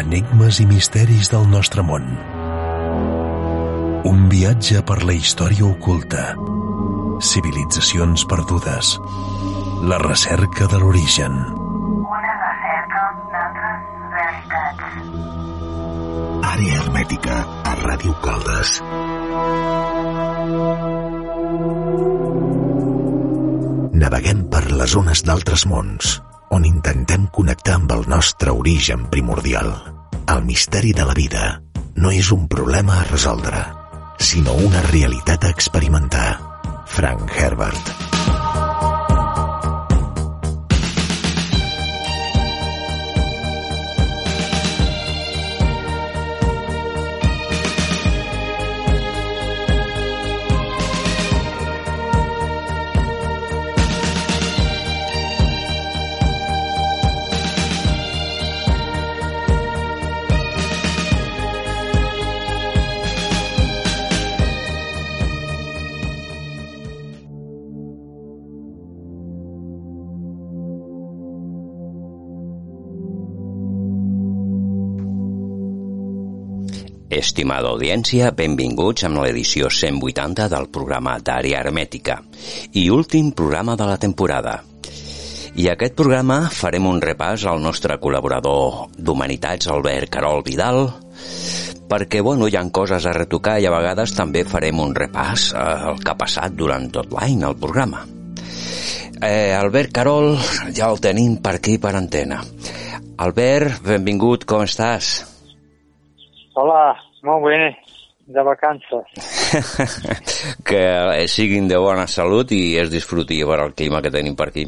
enigmes i misteris del nostre món. Un viatge per la història oculta, civilitzacions perdudes, la recerca de l'origen. Una recerca d'altres realitats. Àrea hermètica a Ràdio Caldes. Naveguem per les ones d'altres mons, on intentem connectar amb el nostre origen primordial. El misteri de la vida no és un problema a resoldre, sinó una realitat a experimentar. Frank Herbert. Estimada audiència, benvinguts amb l'edició 180 del programa d'Àrea Hermètica i últim programa de la temporada. I aquest programa farem un repàs al nostre col·laborador d'Humanitats, Albert Carol Vidal, perquè bueno, hi ha coses a retocar i a vegades també farem un repàs al que ha passat durant tot l'any al programa. Eh, Albert Carol, ja el tenim per aquí per antena. Albert, benvingut, com estàs? Hola, molt bé, de vacances. que siguin de bona salut i es disfruti per el clima que tenim per aquí.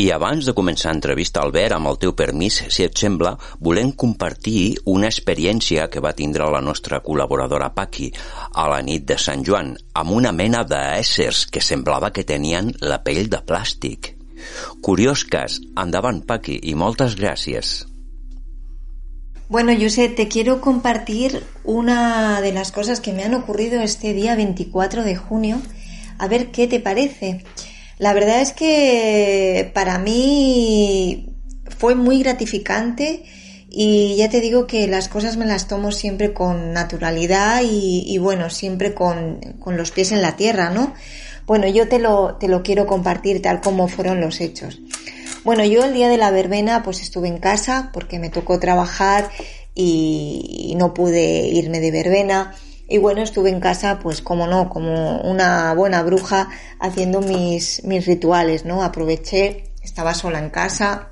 I abans de començar l'entrevista, Albert, amb el teu permís, si et sembla, volem compartir una experiència que va tindre la nostra col·laboradora Paqui a la nit de Sant Joan, amb una mena d'éssers que semblava que tenien la pell de plàstic. Curiós cas. Endavant, Paqui, i moltes gràcies. Bueno, José, te quiero compartir una de las cosas que me han ocurrido este día 24 de junio. A ver qué te parece. La verdad es que para mí fue muy gratificante y ya te digo que las cosas me las tomo siempre con naturalidad y, bueno, siempre con, con, los pies en la tierra, ¿no? Bueno, yo te lo, te lo quiero compartir tal como fueron los hechos. Bueno, yo el día de la verbena pues estuve en casa porque me tocó trabajar y, y no pude irme de verbena. Y bueno, estuve en casa, pues como no, como una buena bruja haciendo mis, mis rituales, ¿no? Aproveché, estaba sola en casa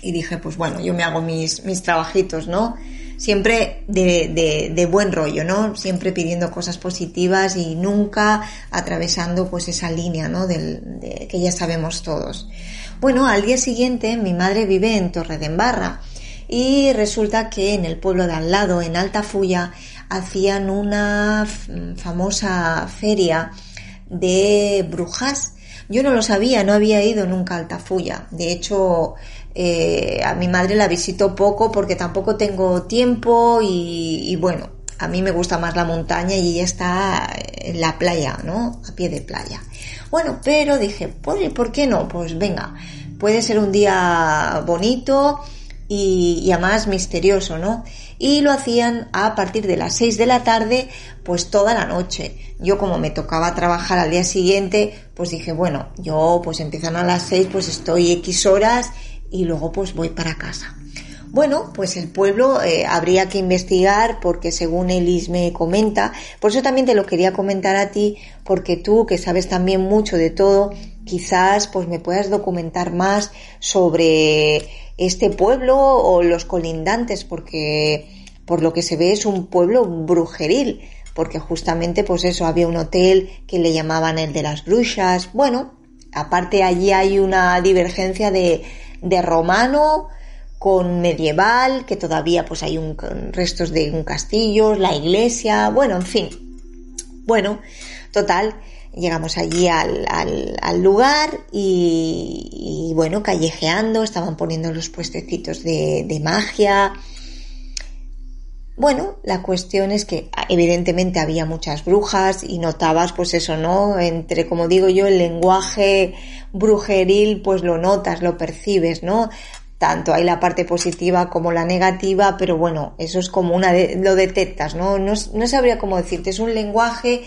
y dije, pues bueno, yo me hago mis, mis trabajitos, ¿no? Siempre de, de, de buen rollo, ¿no? Siempre pidiendo cosas positivas y nunca atravesando pues esa línea, ¿no? Del, de, que ya sabemos todos. Bueno, al día siguiente mi madre vive en Torredembarra y resulta que en el pueblo de al lado, en Altafulla, hacían una famosa feria de brujas. Yo no lo sabía, no había ido nunca a Altafulla. De hecho, eh, a mi madre la visito poco porque tampoco tengo tiempo y, bueno, a mí me gusta más la montaña y ella está en la playa, ¿no? A pie de playa. Bueno, pero dije, pues, ¿por qué no? Pues venga, puede ser un día bonito y, y además misterioso, ¿no? Y lo hacían a partir de las 6 de la tarde, pues toda la noche. Yo como me tocaba trabajar al día siguiente, pues dije, bueno, yo pues empiezan a las 6, pues estoy X horas y luego pues voy para casa. Bueno, pues el pueblo eh, habría que investigar porque según Elis me comenta, por eso también te lo quería comentar a ti, porque tú que sabes también mucho de todo, quizás pues me puedas documentar más sobre este pueblo o los colindantes, porque por lo que se ve es un pueblo brujeril, porque justamente pues eso, había un hotel que le llamaban el de las brujas, bueno, aparte allí hay una divergencia de, de romano con medieval, que todavía pues hay un, restos de un castillo, la iglesia, bueno, en fin. Bueno, total, llegamos allí al, al, lugar y, y, bueno, callejeando, estaban poniendo los puestecitos de, de magia. Bueno, la cuestión es que evidentemente había muchas brujas y notabas pues eso, ¿no? Entre, como digo yo, el lenguaje brujeril pues lo notas, lo percibes, ¿no? Tanto hay la parte positiva como la negativa, pero bueno, eso es como una de, lo detectas, ¿no? ¿no? No sabría cómo decirte, es un lenguaje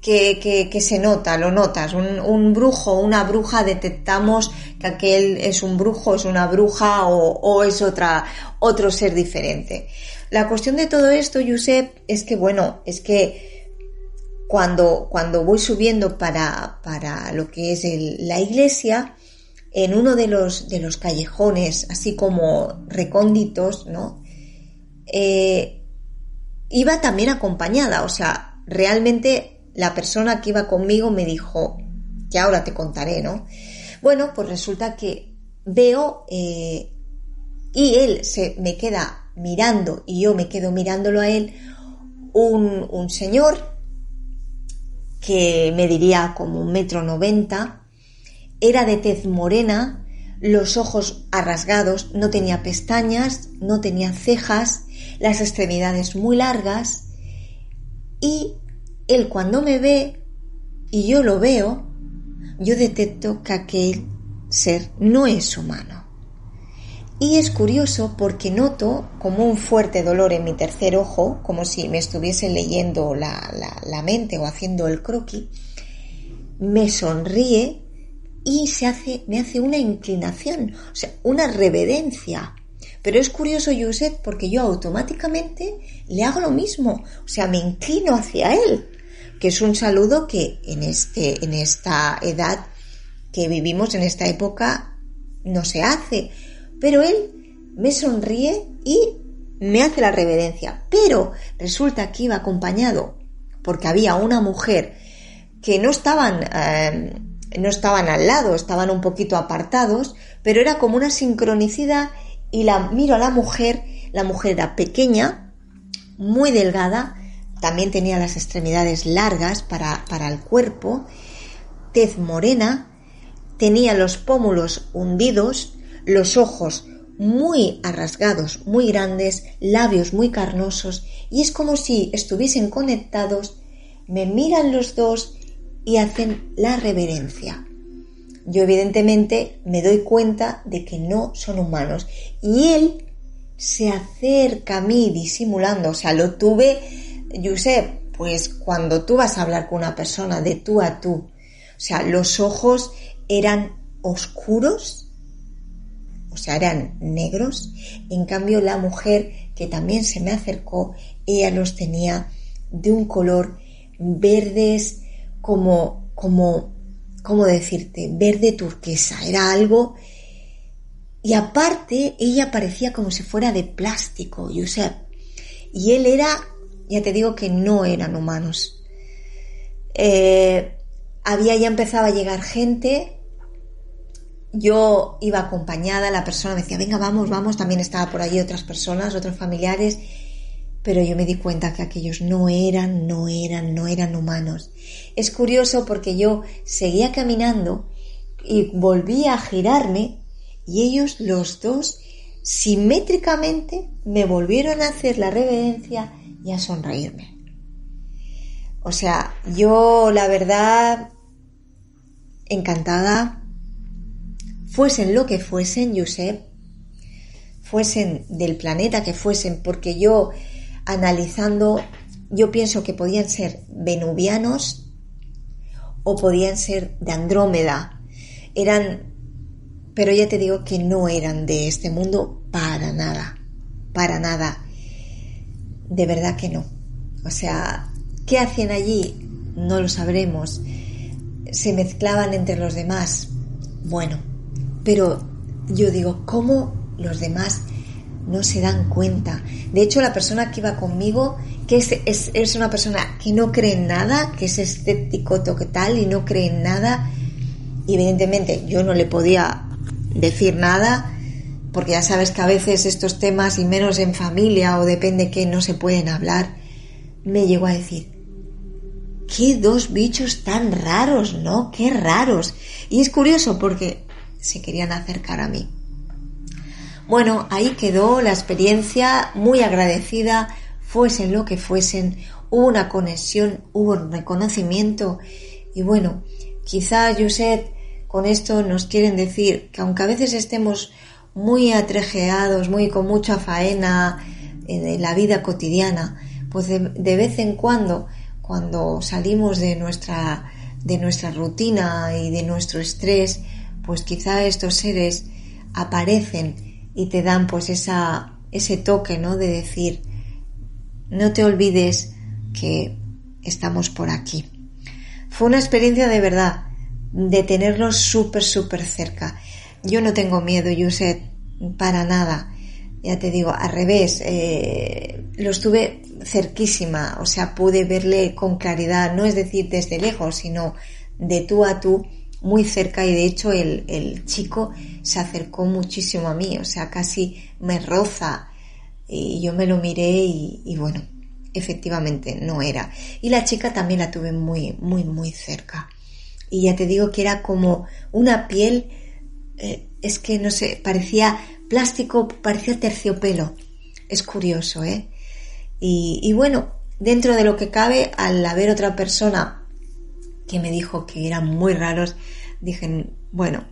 que, que, se nota, lo notas. Un, un, brujo, una bruja, detectamos que aquel es un brujo, es una bruja o, es otra, otro ser diferente. La cuestión de todo esto, Josep, es que, bueno, es que cuando, cuando voy subiendo para, para lo que es la iglesia, en uno de los, de los callejones, así como recónditos, ¿no? Eh, iba también acompañada, o sea, realmente la persona que iba conmigo me dijo, que ahora te contaré, ¿no? Bueno, pues resulta que veo eh, y él se me queda mirando y yo me quedo mirándolo a él, un, un señor que me diría como un metro noventa, era de tez morena, los ojos arrasgados, no tenía pestañas, no tenía cejas, las extremidades muy largas y él cuando me ve y yo lo veo, yo detecto que aquel ser no es humano. Y es curioso porque noto como un fuerte dolor en mi tercer ojo, como si me estuviese leyendo la, la, la mente o haciendo el croquis. Me sonríe y se hace, me hace una inclinación, o sea, una reverencia. Pero es curioso, Josep, porque yo automáticamente le hago lo mismo, o sea, me inclino hacia él, que es un saludo que en, este, en esta edad que vivimos, en esta época, no se hace pero él me sonríe y me hace la reverencia. Pero resulta que iba acompañado porque había una mujer que no estaban, eh, no estaban al lado, estaban un poquito apartados, pero era como una sincronicidad y la miro a la mujer, la mujer era pequeña, muy delgada, también tenía las extremidades largas para, para el cuerpo, tez morena, tenía los pómulos hundidos, los ojos muy arrasgados, muy grandes, labios muy carnosos, y es como si estuviesen conectados, me miran los dos y hacen la reverencia. Yo evidentemente me doy cuenta de que no son humanos y él se acerca a mí disimulando, o sea, lo tuve, sé pues cuando tú vas a hablar con una persona de tú a tú, o sea, los ojos eran oscuros, o sea, eran negros. En cambio, la mujer que también se me acercó, ella los tenía de un color verdes como, como, ¿cómo decirte? Verde turquesa. Era algo... Y aparte, ella parecía como si fuera de plástico, Josep. Y él era, ya te digo que no eran humanos. Eh, había ya empezado a llegar gente yo iba acompañada, la persona me decía, venga, vamos, vamos, también estaba por allí otras personas, otros familiares, pero yo me di cuenta que aquellos no eran, no eran, no eran humanos. Es curioso porque yo seguía caminando y volvía a girarme y ellos los dos simétricamente me volvieron a hacer la reverencia y a sonreírme. O sea, yo la verdad encantada fuesen lo que fuesen, Josep, fuesen del planeta que fuesen, porque yo analizando, yo pienso que podían ser venuvianos o podían ser de Andrómeda. Eran, pero ya te digo que no eran de este mundo para nada, para nada. De verdad que no. O sea, ¿qué hacían allí? No lo sabremos. Se mezclaban entre los demás. Bueno, pero yo digo, ¿cómo los demás no se dan cuenta? De hecho, la persona que iba conmigo, que es, es, es una persona que no cree en nada, que es escéptico tal y no cree en nada, evidentemente yo no le podía decir nada, porque ya sabes que a veces estos temas, y menos en familia o depende que no se pueden hablar, me llegó a decir, qué dos bichos tan raros, ¿no? Qué raros. Y es curioso porque se querían acercar a mí. Bueno, ahí quedó la experiencia, muy agradecida, fuesen lo que fuesen, hubo una conexión, hubo un reconocimiento y bueno, quizá Josep con esto nos quieren decir que aunque a veces estemos muy atrejeados, muy con mucha faena en la vida cotidiana, pues de, de vez en cuando, cuando salimos de nuestra, de nuestra rutina y de nuestro estrés, pues quizá estos seres aparecen y te dan pues esa, ese toque, ¿no? De decir, no te olvides que estamos por aquí. Fue una experiencia de verdad, de tenerlos súper, súper cerca. Yo no tengo miedo, Yuset, para nada. Ya te digo, al revés, eh, lo estuve cerquísima, o sea, pude verle con claridad, no es decir desde lejos, sino de tú a tú, muy cerca y de hecho el, el chico se acercó muchísimo a mí, o sea, casi me roza y yo me lo miré y, bueno, efectivamente no era. Y la chica también la tuve muy, muy, muy cerca. Y ya te digo que era como una piel, eh, es que no sé, parecía plástico, parecía terciopelo. Es curioso, ¿eh? Y, y bueno, dentro de lo que cabe, al haber otra persona que me dijo que eran muy raros, dije, bueno,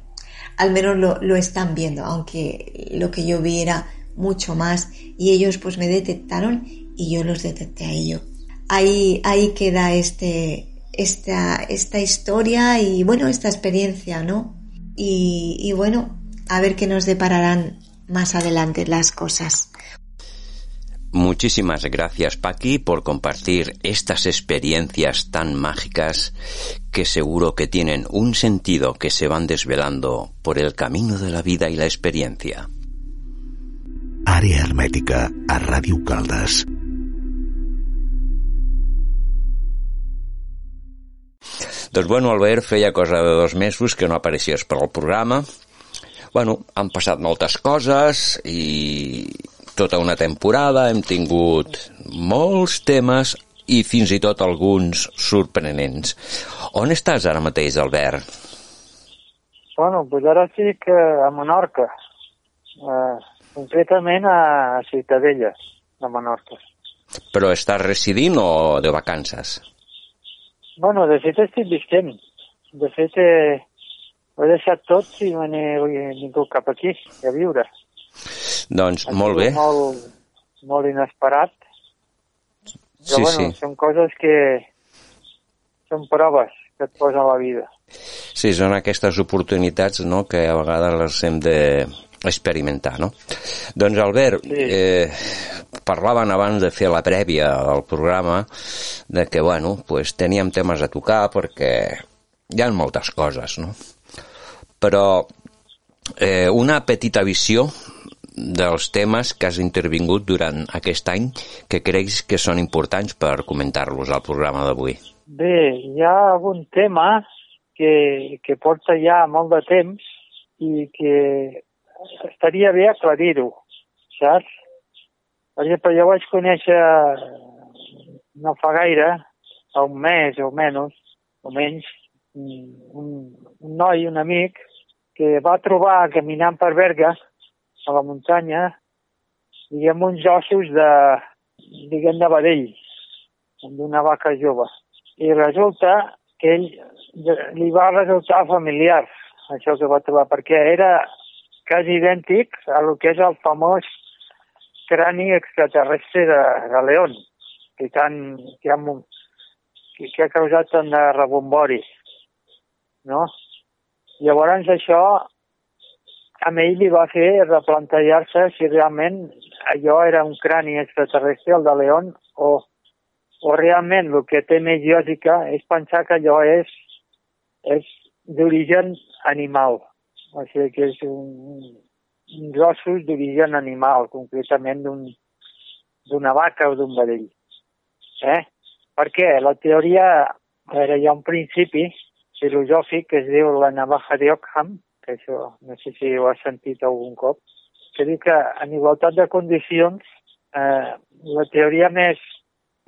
al menos lo, lo están viendo, aunque lo que yo vi era mucho más y ellos pues me detectaron y yo los detecté a ellos. Ahí, ahí queda este, esta, esta historia y bueno, esta experiencia, ¿no? Y, y bueno, a ver qué nos depararán más adelante las cosas. Muchísimas gracias, Paqui, por compartir estas experiencias tan mágicas que seguro que tienen un sentido que se van desvelando por el camino de la vida y la experiencia. Àrea hermètica a Ràdio Caldes. Doncs bueno, Albert, feia cosa de dos mesos que no apareixies per al programa. Bueno, han passat moltes coses i tota una temporada hem tingut molts temes i fins i tot alguns sorprenents. On estàs ara mateix, Albert? Bueno, pues ara estic eh, a Menorca, eh, concretament a Ciutadella, de Menorca. Però estàs residint o de vacances? Bueno, de fet estic visquent. De fet, eh, ho he deixat tot i me n'he vingut cap aquí, a viure. Doncs Ha molt bé. Molt, molt inesperat. Però Sí, bueno, sí. són coses que són proves que et posa la vida. Sí, són aquestes oportunitats no, que a vegades les hem d'experimentar, no? Doncs, Albert, Sí. eh, parlaven abans de fer la prèvia al programa de que, bueno, pues, teníem temes a tocar perquè hi ha moltes coses, no? Però eh, una petita visió dels temes que has intervingut durant aquest any que creus que són importants per comentar-los al programa d'avui. Bé, hi ha algun tema que, que porta ja molt de temps i que estaria bé aclarir-ho, saps? Per exemple, jo vaig conèixer no fa gaire, fa un mes o menys, o menys, un, un noi, un amic, que va trobar caminant per Berga, a la muntanya, diguem, uns ossos de, diguem, de vedell, d'una vaca jove. I resulta que ell li va resultar familiar, això que va trobar, perquè era quasi idèntic a lo que és el famós crani extraterrestre de, de León, que, tant, que, ha, que, que ha causat tant de rebombori. No? Llavors això a ell li va fer replantejar-se si realment allò era un crani extraterrestre, el de León, o, o realment el que té més lògica és pensar que allò és, és d'origen animal. O sigui que és un, uns ossos d'origen animal, concretament d'un- d'una vaca o d'un vedell. Eh? Perquè la teoria, a veure, hi ha un principi filosòfic que es diu la navaja d'Ockham, que això no sé si ho has sentit algun cop, que diu que en igualtat de condicions eh, la teoria més,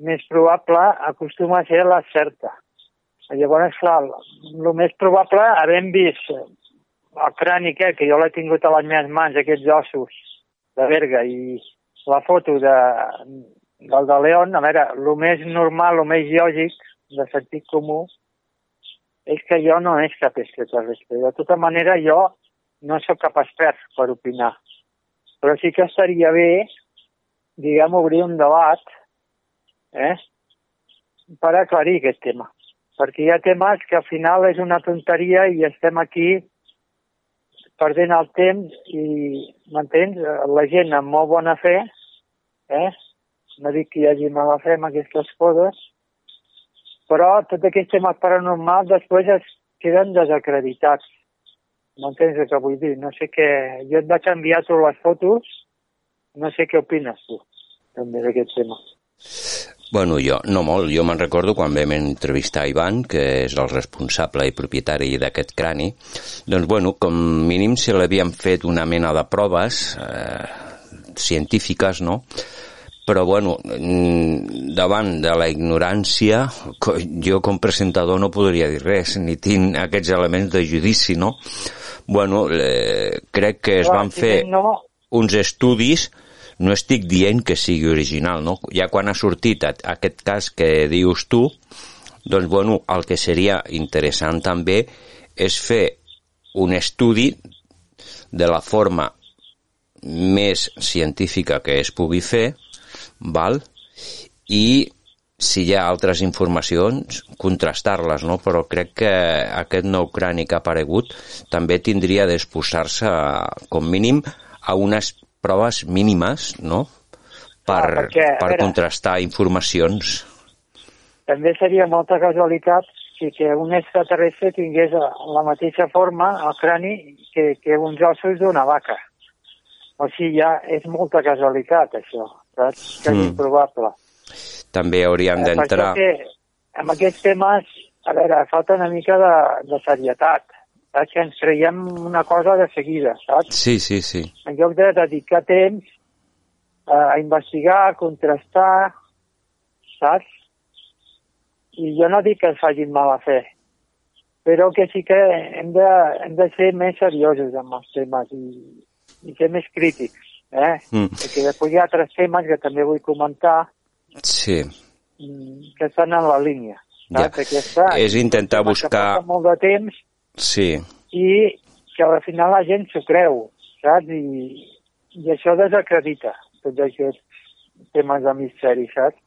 més probable acostuma a ser la certa. Llavors, clar, el més probable, havent vist el crani aquest, que jo l'he tingut a les meves mans, aquests ossos de verga, i la foto de, del de León, a veure, el més normal, el més lògic, de sentit comú, és que jo no és cap extraterrestre. De tota manera, jo no sóc cap expert per opinar. Però sí que estaria bé, diguem, obrir un debat eh, per aclarir aquest tema. Perquè hi ha temes que al final és una tonteria i estem aquí perdent el temps i, m'entens? La gent amb molt bona fe, eh? no dic que hi hagi mala fe amb aquestes coses, però tots aquests temes paranormals després es queden desacreditats. M'entens el que vull dir? No sé què... Jo et vaig enviar tu les fotos, no sé què opines tu, també d'aquest tema. Bueno, jo, no molt. Jo me'n recordo quan vam entrevistar Ivan, que és el responsable i propietari d'aquest crani, doncs, bueno, com mínim se l'havien fet una mena de proves eh, científiques, no?, però bueno, mm, davant de la ignorància jo com presentador no podria dir res, ni tinc aquests elements de judici, no? Bueno, eh, crec que es van fer uns estudis no estic dient que sigui original, no? Ja quan ha sortit aquest cas que dius tu, doncs, bueno, el que seria interessant també és fer un estudi de la forma més científica que es pugui fer, val? i si hi ha altres informacions, contrastar-les, no? però crec que aquest nou crani que ha aparegut també tindria d'exposar-se, com mínim, a unes proves mínimes, no?, per, ah, perquè, per veure, contrastar informacions. També seria molta casualitat si que un extraterrestre tingués la mateixa forma al crani que, que uns ossos d'una vaca. O sigui, ja és molta casualitat, això, saps? Que és mm. improbable. També hauríem eh, d'entrar... amb aquests temes, a veure, falta una mica de, de serietat saps? que ens creiem una cosa de seguida, saps? Sí, sí, sí. En lloc de dedicar temps a investigar, a contrastar, saps? I jo no dic que ens facin mala fe, però que sí que hem de, hem de ser més seriosos amb els temes i, i ser més crítics, eh? Mm. Perquè després hi ha altres temes que també vull comentar sí. Mm, que estan en la línia. Ja. Aquesta, és intentar buscar... molt de temps Sí. I que al final la gent s'ho creu, saps? I, I això desacredita tots aquests temes de misteri, saps?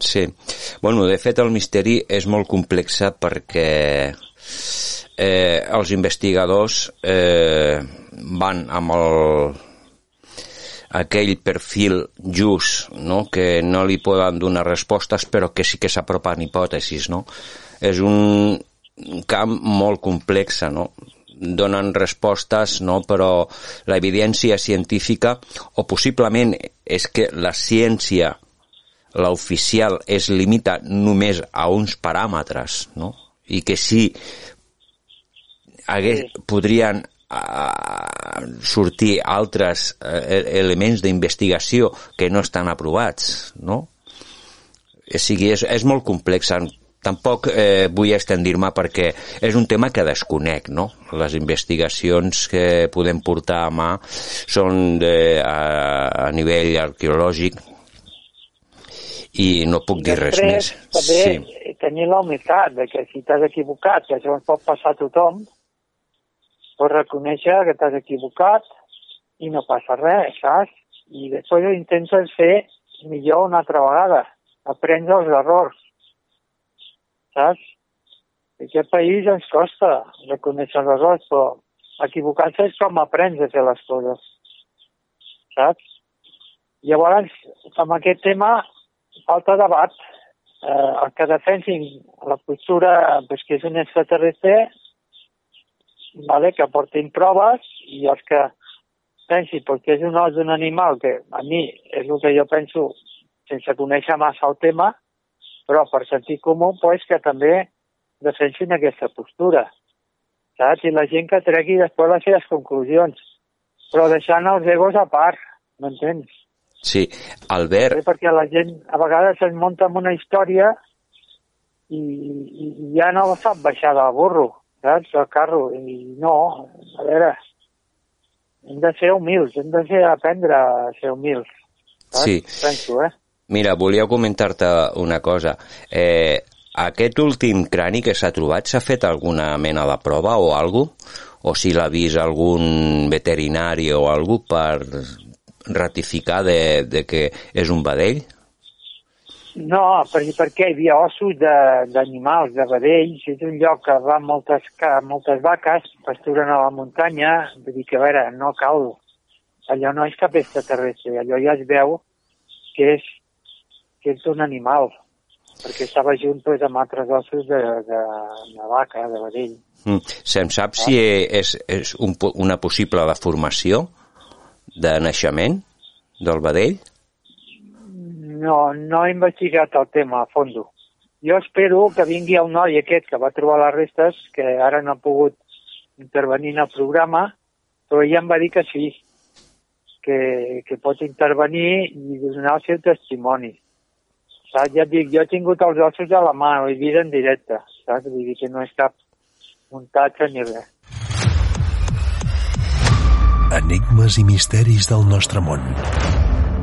Sí. Bueno, de fet, el misteri és molt complex perquè eh, els investigadors eh, van amb el aquell perfil just, no? que no li poden donar respostes, però que sí que s'apropen hipòtesis. No? És un, camp molt complex, no? donen respostes, no? però l'evidència científica, o possiblement és que la ciència, l'oficial, es limita només a uns paràmetres, no? i que sí hagués, podrien uh, sortir altres uh, elements d'investigació que no estan aprovats, no? O sigui, és, és molt complex. Tampoc eh, vull extendir-me perquè és un tema que desconec, no? Les investigacions que podem portar a mà són de, a, a nivell arqueològic i no puc dir res més. També sí. tenir la humitat de que si t'has equivocat, que això ens pot passar a tothom, pots reconèixer que t'has equivocat i no passa res, saps? I després ho intentes fer millor una altra vegada, aprendre els errors saps? I aquest país ens costa reconèixer els errors, però equivocar-se és com aprens a fer les coses, saps? Llavors, amb aquest tema, falta debat. Eh, el que defensin la postura pues, que és un extraterrestre, vale, que portin proves, i els que pensin perquè és un os d'un animal, que a mi és el que jo penso sense conèixer massa el tema, però per sentit comú, pues, que també defensin aquesta postura. Saps? I la gent que tregui després les seves conclusions, però deixant els egos a part, m'entens? Sí, Albert... Sí, perquè la gent a vegades es munta amb una història i, i ja no sap baixar del burro, saps? Del carro. I no, a veure, hem de ser humils, hem de ser aprendre a ser humils. Saps? Sí. Penso, eh? Mira, volia comentar-te una cosa. Eh, aquest últim crani que s'ha trobat, s'ha fet alguna mena de prova o alguna O si l'ha vist algun veterinari o algú per ratificar de, de que és un vedell? No, perquè, perquè hi havia ossos d'animals, de, de vedells, és un lloc que va moltes, moltes vaques, pasturen a la muntanya, vull dir que, a veure, no cal, allò no és cap extraterrestre, allò ja es veu que és, que és un animal, perquè estava junt pues, amb altres ossos de, de, de vaca, de vedell. Mm. Se'n sap si és, és un, una possible deformació de naixement del vedell? No, no he investigat el tema a fondo. Jo espero que vingui el noi aquest que va trobar les restes, que ara no ha pogut intervenir en el programa, però ja em va dir que sí, que, que pot intervenir i donar el seu testimoni. Saps? Ja et dic, jo he tingut els ossos a la mà, ho he vist en directe, saps? Vull dir que no és cap muntatge ni res. Enigmes i misteris del nostre món.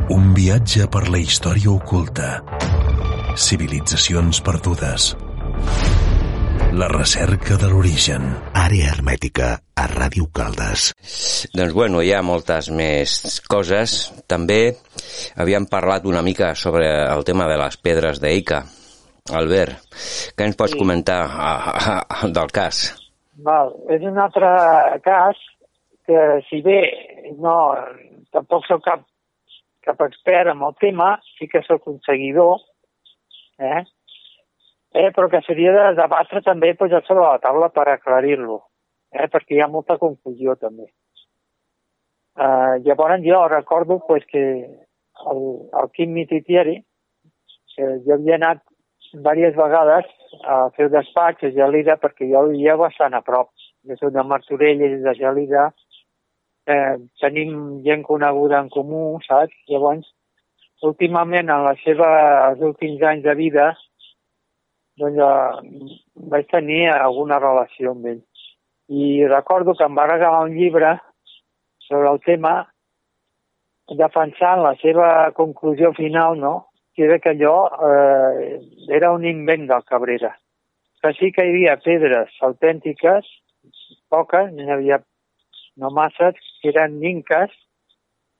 Un viatge per la història oculta. Civilitzacions perdudes. La recerca de l'origen. Àrea hermètica a Ràdio Caldes. Doncs bueno, hi ha moltes més coses. També havíem parlat una mica sobre el tema de les pedres d'Eica. Albert, què ens pots Sí. comentar ah, ah, del cas? Val. És un altre cas que, si bé no, tampoc sóc cap, cap expert en el tema, sí que sóc un seguidor, eh? Eh, però que seria de debatre també posar sobre la taula per aclarir-lo, eh? perquè hi ha molta confusió també. Uh, llavors jo recordo pues, que el, el Quim Mititieri, que jo havia anat diverses vegades a fer el despatx a Gelida perquè jo vivia bastant a prop. Jo soc de Martorelles, de Gelida, eh, tenim gent coneguda en comú, saps? Llavors, últimament, en la seva, els últims anys de vida, doncs eh, vaig tenir alguna relació amb ell. I recordo que em va regalar un llibre sobre el tema defensant la seva conclusió final, no?, que era que allò eh, era un invent del Cabrera. Que sí que hi havia pedres autèntiques, poques, n'hi havia no masses, que eren ninques,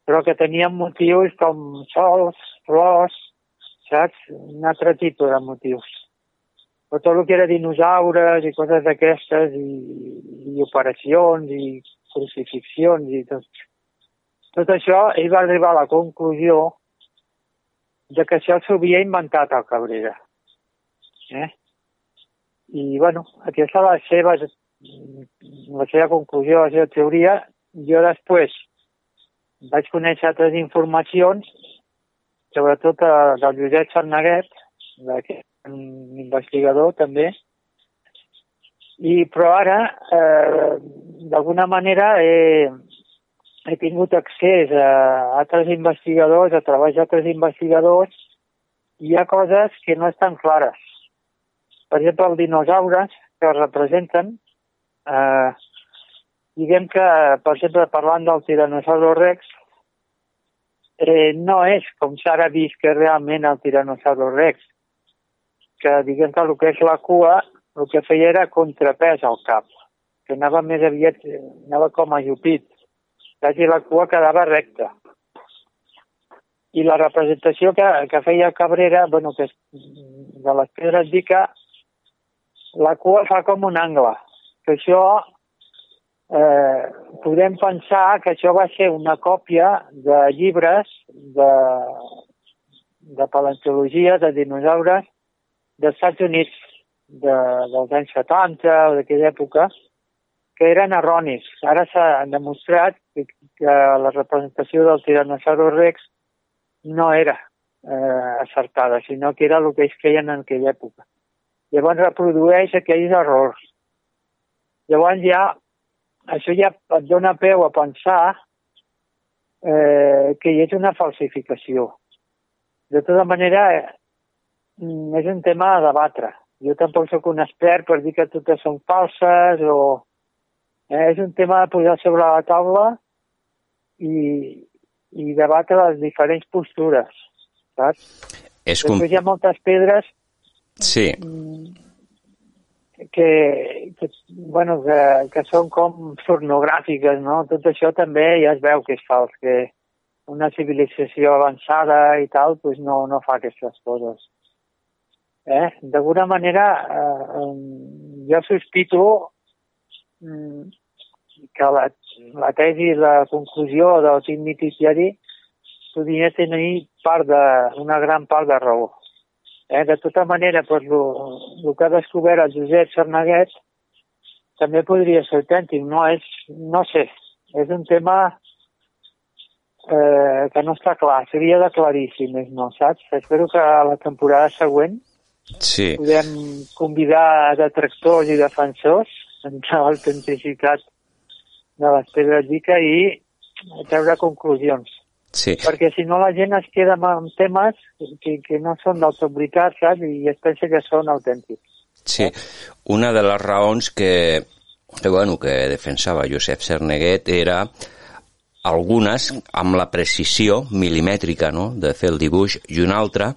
però que tenien motius com sols, flors, saps? Un altre tipus de motius. Però tot el que era dinosaures i coses d'aquestes, i, i operacions, i crucifixions, i tot. Tot això, ell va arribar a la conclusió de que això s'ho havia inventat el Cabrera. Eh? I, bueno, aquesta és la seva, la seva conclusió, la seva teoria. Jo després vaig conèixer altres informacions, sobretot del Josep Sarnaguet, d'aquest investigador també, i, però ara, eh, d'alguna manera, he, he tingut accés a altres investigadors, a treballs d'altres investigadors, i hi ha coses que no estan clares. Per exemple, els dinosaures que es representen, eh, diguem que, per exemple, parlant del Tyrannosaurus rex, eh, no és com s'ha vist que realment el Tyrannosaurus rex, que diguem que el que és la cua, el que feia era contrapès al cap, que anava més aviat, anava com ajupit, saps? i la cua quedava recta. I la representació que, que feia Cabrera, bueno, que de les pedres d'Ica, la cua fa com un angle, que això eh, podem pensar que això va ser una còpia de llibres de, de paleontologia de dinosaures dels Estats Units de, dels anys 70 o d'aquella època, que eren erronis. Ara s'ha demostrat que, que la representació del Tyrannosaurus rex no era eh, acertada, sinó que era el que ells creien en aquella època. Llavors reprodueix aquells errors. Llavors ja, això ja et dona peu a pensar eh, que hi és una falsificació. De tota manera, eh, és un tema a debatre. Jo tampoc sóc un expert per dir que totes són falses o... Eh, és un tema de posar sobre la taula i, i debatre les diferents postures, saps? És com... Després hi ha moltes pedres Sí, que, que, bueno, que, que són com pornogràfiques, no? Tot això també ja es veu que és fals, que una civilització avançada i tal, pues no, no fa aquestes coses. Eh? D'alguna manera, eh, jo sospito mm, que la, la tesi la conclusió del Timothy Thierry podria tenir part de, una gran part de raó. Eh? De tota manera, pues, el que ha descobert el Josep Sarnaguet també podria ser autèntic. No, és, no sé, és un tema eh, que no està clar. Seria d'aclarir, si més no, saps? Espero que a la temporada següent sí. podem convidar detractors i defensors de l'autenticitat de les pedres d'Ica i treure conclusions. Sí, Perquè si no la gent es queda amb- temes que, que no són del tot veritat, saps? I es pensa que són autèntics. sí. Una de les raons que, que, bueno, que defensava Josep Cerneguet era algunes amb la precisió milimètrica no? de fer el dibuix i una altra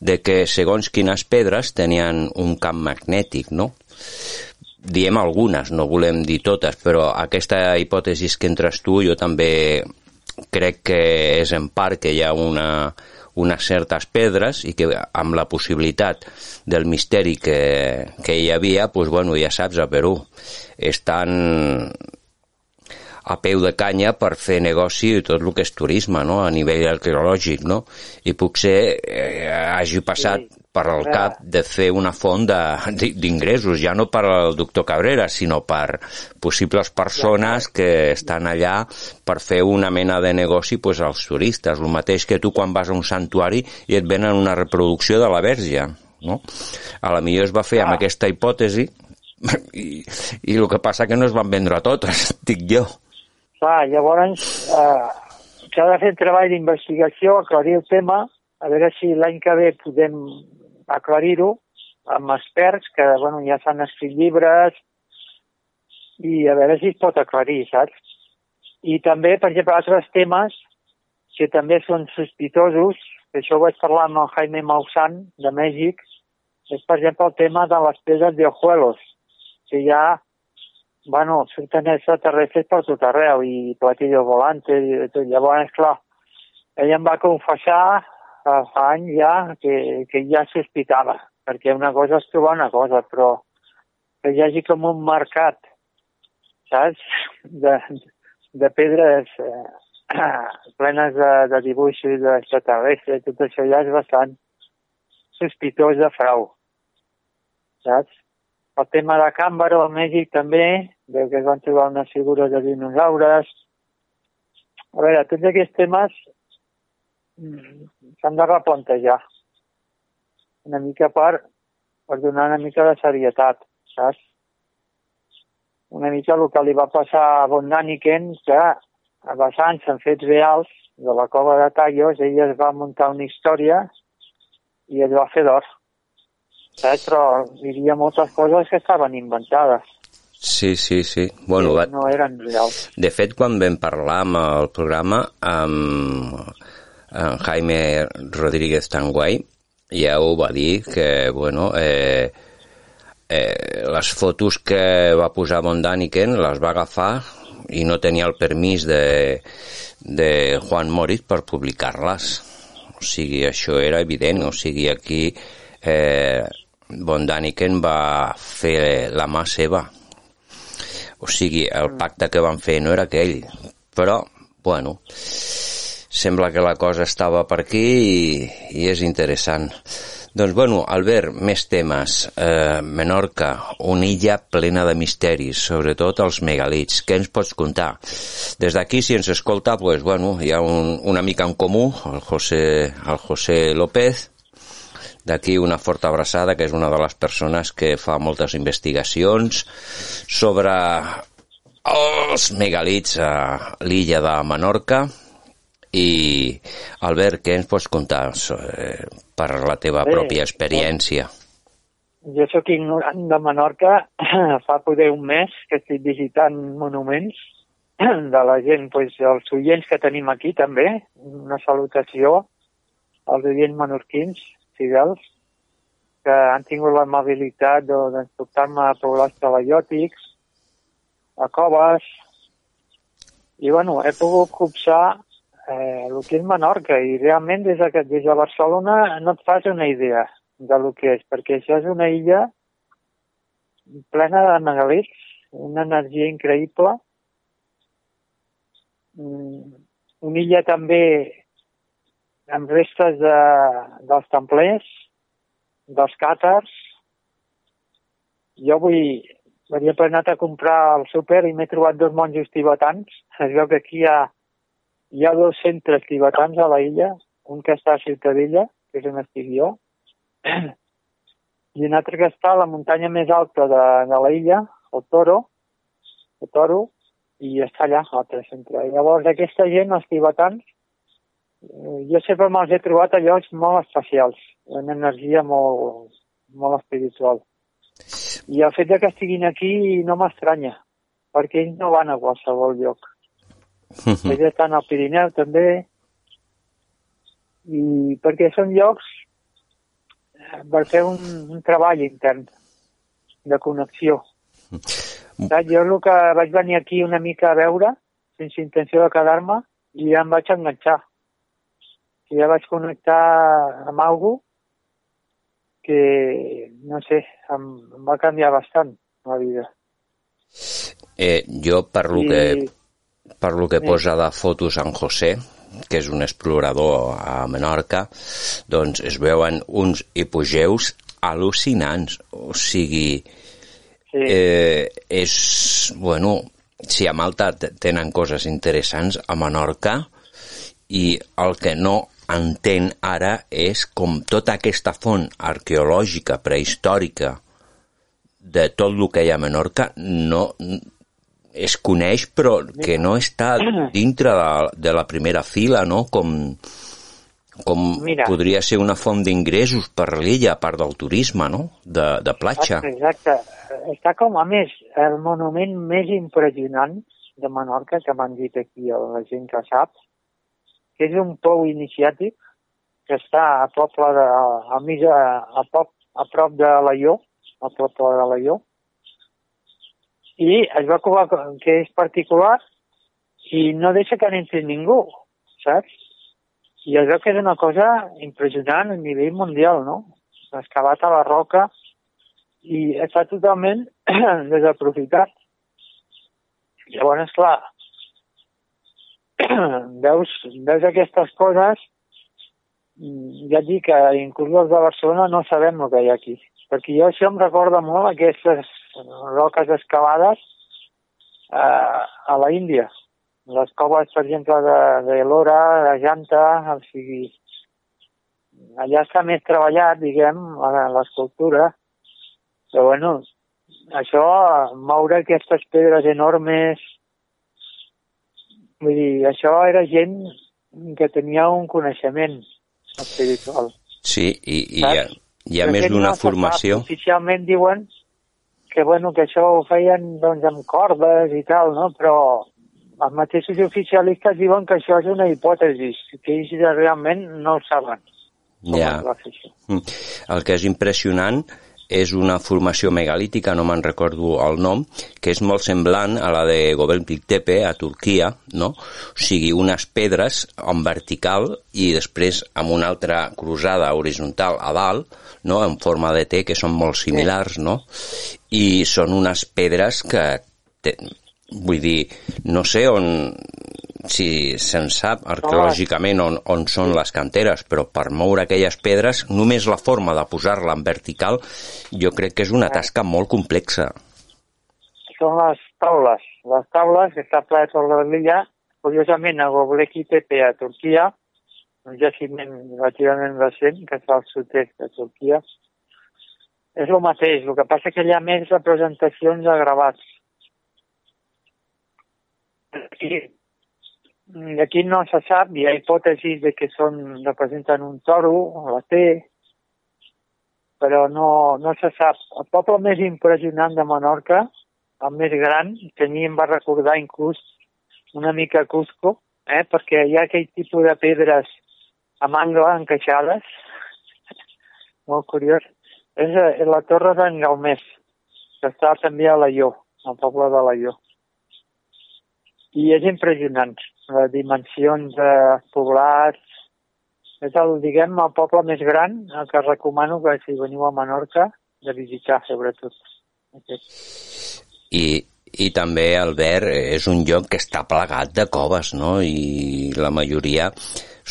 de que segons quines pedres tenien un camp magnètic, no? Diem algunes, no volem dir totes, però aquesta hipòtesi que entres tu jo també crec que és en part que hi ha una, unes certes pedres i que amb la possibilitat del misteri que, que hi havia, doncs, bueno, ja saps, a Perú, estan a peu de canya per fer negoci i tot el que és turisme, no?, a nivell arqueològic, no? I potser eh, hagi passat Sí. Per al cap de fer una font d'ingressos, ja no per al doctor Cabrera, sinó per possibles persones que estan allà per fer una mena de negoci pues, als turistes. El mateix que tu quan vas a un santuari i et venen una reproducció de la verge, no? A la millor es va fer amb Ah. aquesta hipòtesi i, i el que passa que no es van vendre totes, dic jo. Clar, llavors eh, s'ha de fer treball d'investigació, aclarir el tema, a veure si l'any que ve podem aclarir-ho amb experts que bueno, ja s'han escrit llibres i a veure si es pot aclarir, saps? I també, per exemple, altres temes que també són sospitosos, que això ho vaig parlar amb el Jaime Maussan de Mèxic, és, per exemple, el tema de les pedres de Ojuelos, que ja bueno, surten extraterrestres per tot arreu i platillos volantes i tot. Llavors, clar, ell em va confessar fa anys ja que, que ja sospitava, perquè una cosa és trobar una cosa, però que hi hagi com un mercat, saps?, de, de pedres eh, plenes de, de dibuixos d'extraterrestres, tot això ja és bastant sospitós de frau, saps? El tema de Càmbaro, a Mèxic també, de que es van trobar unes figures de dinosaures. A veure, tots aquests temes mm, s'han de replantejar una mica per, per donar una mica de serietat, saps? Una mica el que li va passar a von Daniken, que basant-se en fets reals de la cova de Tallos, ell es va muntar una història i es va fer d'or. Saps? Però hi havia moltes coses que estaven inventades, Sí, sí, sí. Bueno, va, no eren reals. De fet, quan vam parlar amb el programa amb en Jaime Rodríguez Tanguay, ja ho va dir que, bueno, eh, eh, les fotos que va posar Von Daniken les va agafar i no tenia el permís de, de Juan Moritz per publicar-les. O sigui, això era evident. O sigui, aquí eh, Von Daniken va fer la mà seva. O sigui, el pacte que van fer no era aquell. Però, bueno, sembla que la cosa estava per aquí i, i és interessant. Doncs, bueno, Albert, més temes. Eh, Menorca, una illa plena de misteris, sobretot els megalits. Què ens pots contar? Des d'aquí, si ens escolta, pues, bueno, hi ha un, una mica en comú, el José, el José López, d'aquí una forta abraçada, que és una de les persones que fa moltes investigacions sobre els megalits a l'illa de Menorca, i, Albert, què ens pots contar eh, per la teva Bé, pròpia experiència? Jo sóc ignorant de Menorca, fa poder un mes que estic visitant monuments de la gent, pues, els oients que tenim aquí també, una salutació els oients menorquins, fidels, que han tingut l'amabilitat d'enportar-me a poblats telaiòtics, a coves, i bueno, he pogut copsar eh, el que és Menorca i realment des de, des de Barcelona no et fas una idea de lo que és, perquè això és una illa plena de megalits, una energia increïble, Mm, una illa també amb restes de, dels templers, dels càtars. Jo vull, havia anat a comprar al súper i m'he trobat dos monjos tibetans. Es veu que aquí hi ha, hi ha dos centres tibetans a la illa, un que està a Ciutadella, que és on estic jo, i un altre que està a la muntanya més alta de, de la illa, el Toro, el Toro, i està allà, l'altre centre. I llavors aquesta gent, els tibetans, eh, jo sempre me'ls he trobat a llocs molt especials, una energia molt, molt espiritual. I el fet que estiguin aquí no m'estranya, perquè ells no van a qualsevol lloc. Ells estan al Pirineu també, i perquè són llocs eh, per fer un, un treball intern de connexió. Saps? Jo el que vaig venir aquí una mica a veure, sense intenció de quedar-me, i ja em vaig enganxar. I ja vaig connectar amb algú que, no sé, em, em va canviar bastant la vida. Eh, jo, per lo I- que, per lo que posa de fotos en José, que és un explorador a Menorca, doncs es veuen uns hipogeus al·lucinants. O sigui, Sí, eh, és, bueno, si a Malta tenen coses interessants, a Menorca, i el que no entén ara és com tota aquesta font arqueològica prehistòrica de tot el que hi ha a Menorca no es coneix però que no està dintre de, de la primera fila, no? Com, com Mira. podria ser una font d'ingressos per l'illa, a part del turisme, no? De, de platja. Exacte. Està com, a més, el monument més impressionant de Menorca, que m'han dit aquí la gent que sap, que és un pou iniciàtic que està a poble de, a, mig, a, a, pop, a prop de Laió, a poble de Laió, i es va covar que és particular i no deixa que n'entri ningú, saps? I es veu que és una cosa impressionant a nivell mundial, no? Excavat a la roca i està totalment desaprofitat. Llavors, clar, veus, veus aquestes coses, mm, ja et dic que inclús els de Barcelona no sabem el que hi ha aquí. Perquè jo això em recorda molt aquestes roques excavades eh, a la Índia. Les coves, per exemple, de, de l'Ora, de Janta, o sigui, allà està més treballat, diguem, la- l'escultura, però bueno, això, moure aquestes pedres enormes, vull dir, això era gent que tenia un coneixement espiritual. Sí, i, i Saps? Hi ha De més d'una no se sap. formació. Oficialment diuen que, bueno, que això ho feien doncs, amb cordes i tal, no? però els mateixos oficialistes diuen que això és una hipòtesi, que ells realment no ho saben. Ja. Mm. El que és impressionant és una formació megalítica, no me'n recordo el nom, que és molt semblant a la de Göbekli Tepe a Turquia, no? O sigui, unes pedres en vertical i després amb una altra cruzada horitzontal a dalt, no? en forma de T, que són molt similars, no? I són unes pedres que, te, vull dir, no sé on, si se'n sap arqueològicament on, on són les canteres, però per moure aquelles pedres, només la forma de posar-la en vertical, jo crec que és una tasca molt complexa. Són les taules. Les taules que està ple sobre l'illa, curiosament, a Göbekli Tepe, a Turquia, un jaciment relativament recent, que està al sud-est de Turquia, és el mateix. El que passa que hi ha més representacions de gravats. Aquí no se sap, hi ha hipòtesis de que són, representen un toro, la T, però no, no se sap. El poble més impressionant de Menorca, el més gran, que a em va recordar inclús una mica Cusco, eh? perquè hi ha aquell tipus de pedres amb angle encaixades. Molt curiós. És, eh, la torre d'en Galmés, que està també a Laió, al poble de Laió. I és impressionant, les dimensions eh, poblats. És el, diguem, el poble més gran, el que recomano que si veniu a Menorca, de visitar, sobretot. Aquest. I, i també, Albert, és un lloc que està plegat de coves, no? I la majoria,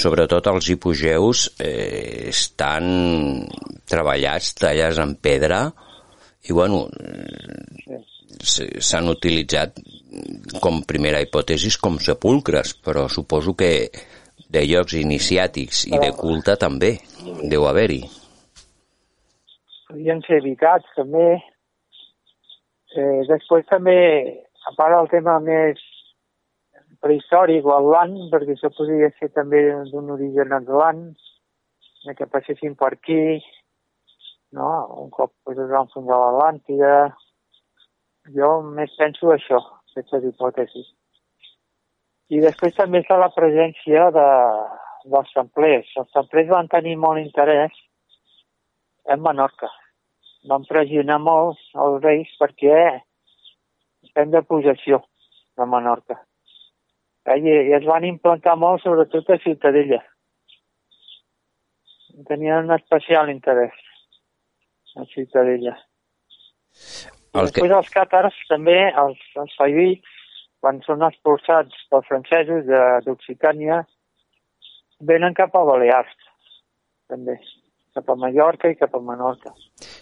sobretot els hipogeus, eh, estan treballats, tallats en pedra, i bueno, s'han utilitzat com primera hipòtesi com sepulcres, però suposo que de llocs iniciàtics i de culte també deu haver-hi. podien ser evitats també. Eh, després també, a part del tema més prehistòric o atlant, perquè això podria ser també d'un origen atlant, que passessin per aquí, no? un cop pues, es van fundar l'Atlàntida. Jo més penso això, aquestes hipòtesis. I després també està la presència de, dels templers. Els templers van tenir molt interès en Menorca. Van pressionar molt els reis perquè estem de possessió de Menorca. I, I es van implantar molt, sobretot a Ciutadella. Tenien un especial interès a Ciutadella. El que, després els càtars, també, els, els faivits, quan són expulsats pels francesos d'Occitània, venen cap a Balears, també, cap a Mallorca i cap a Menorca.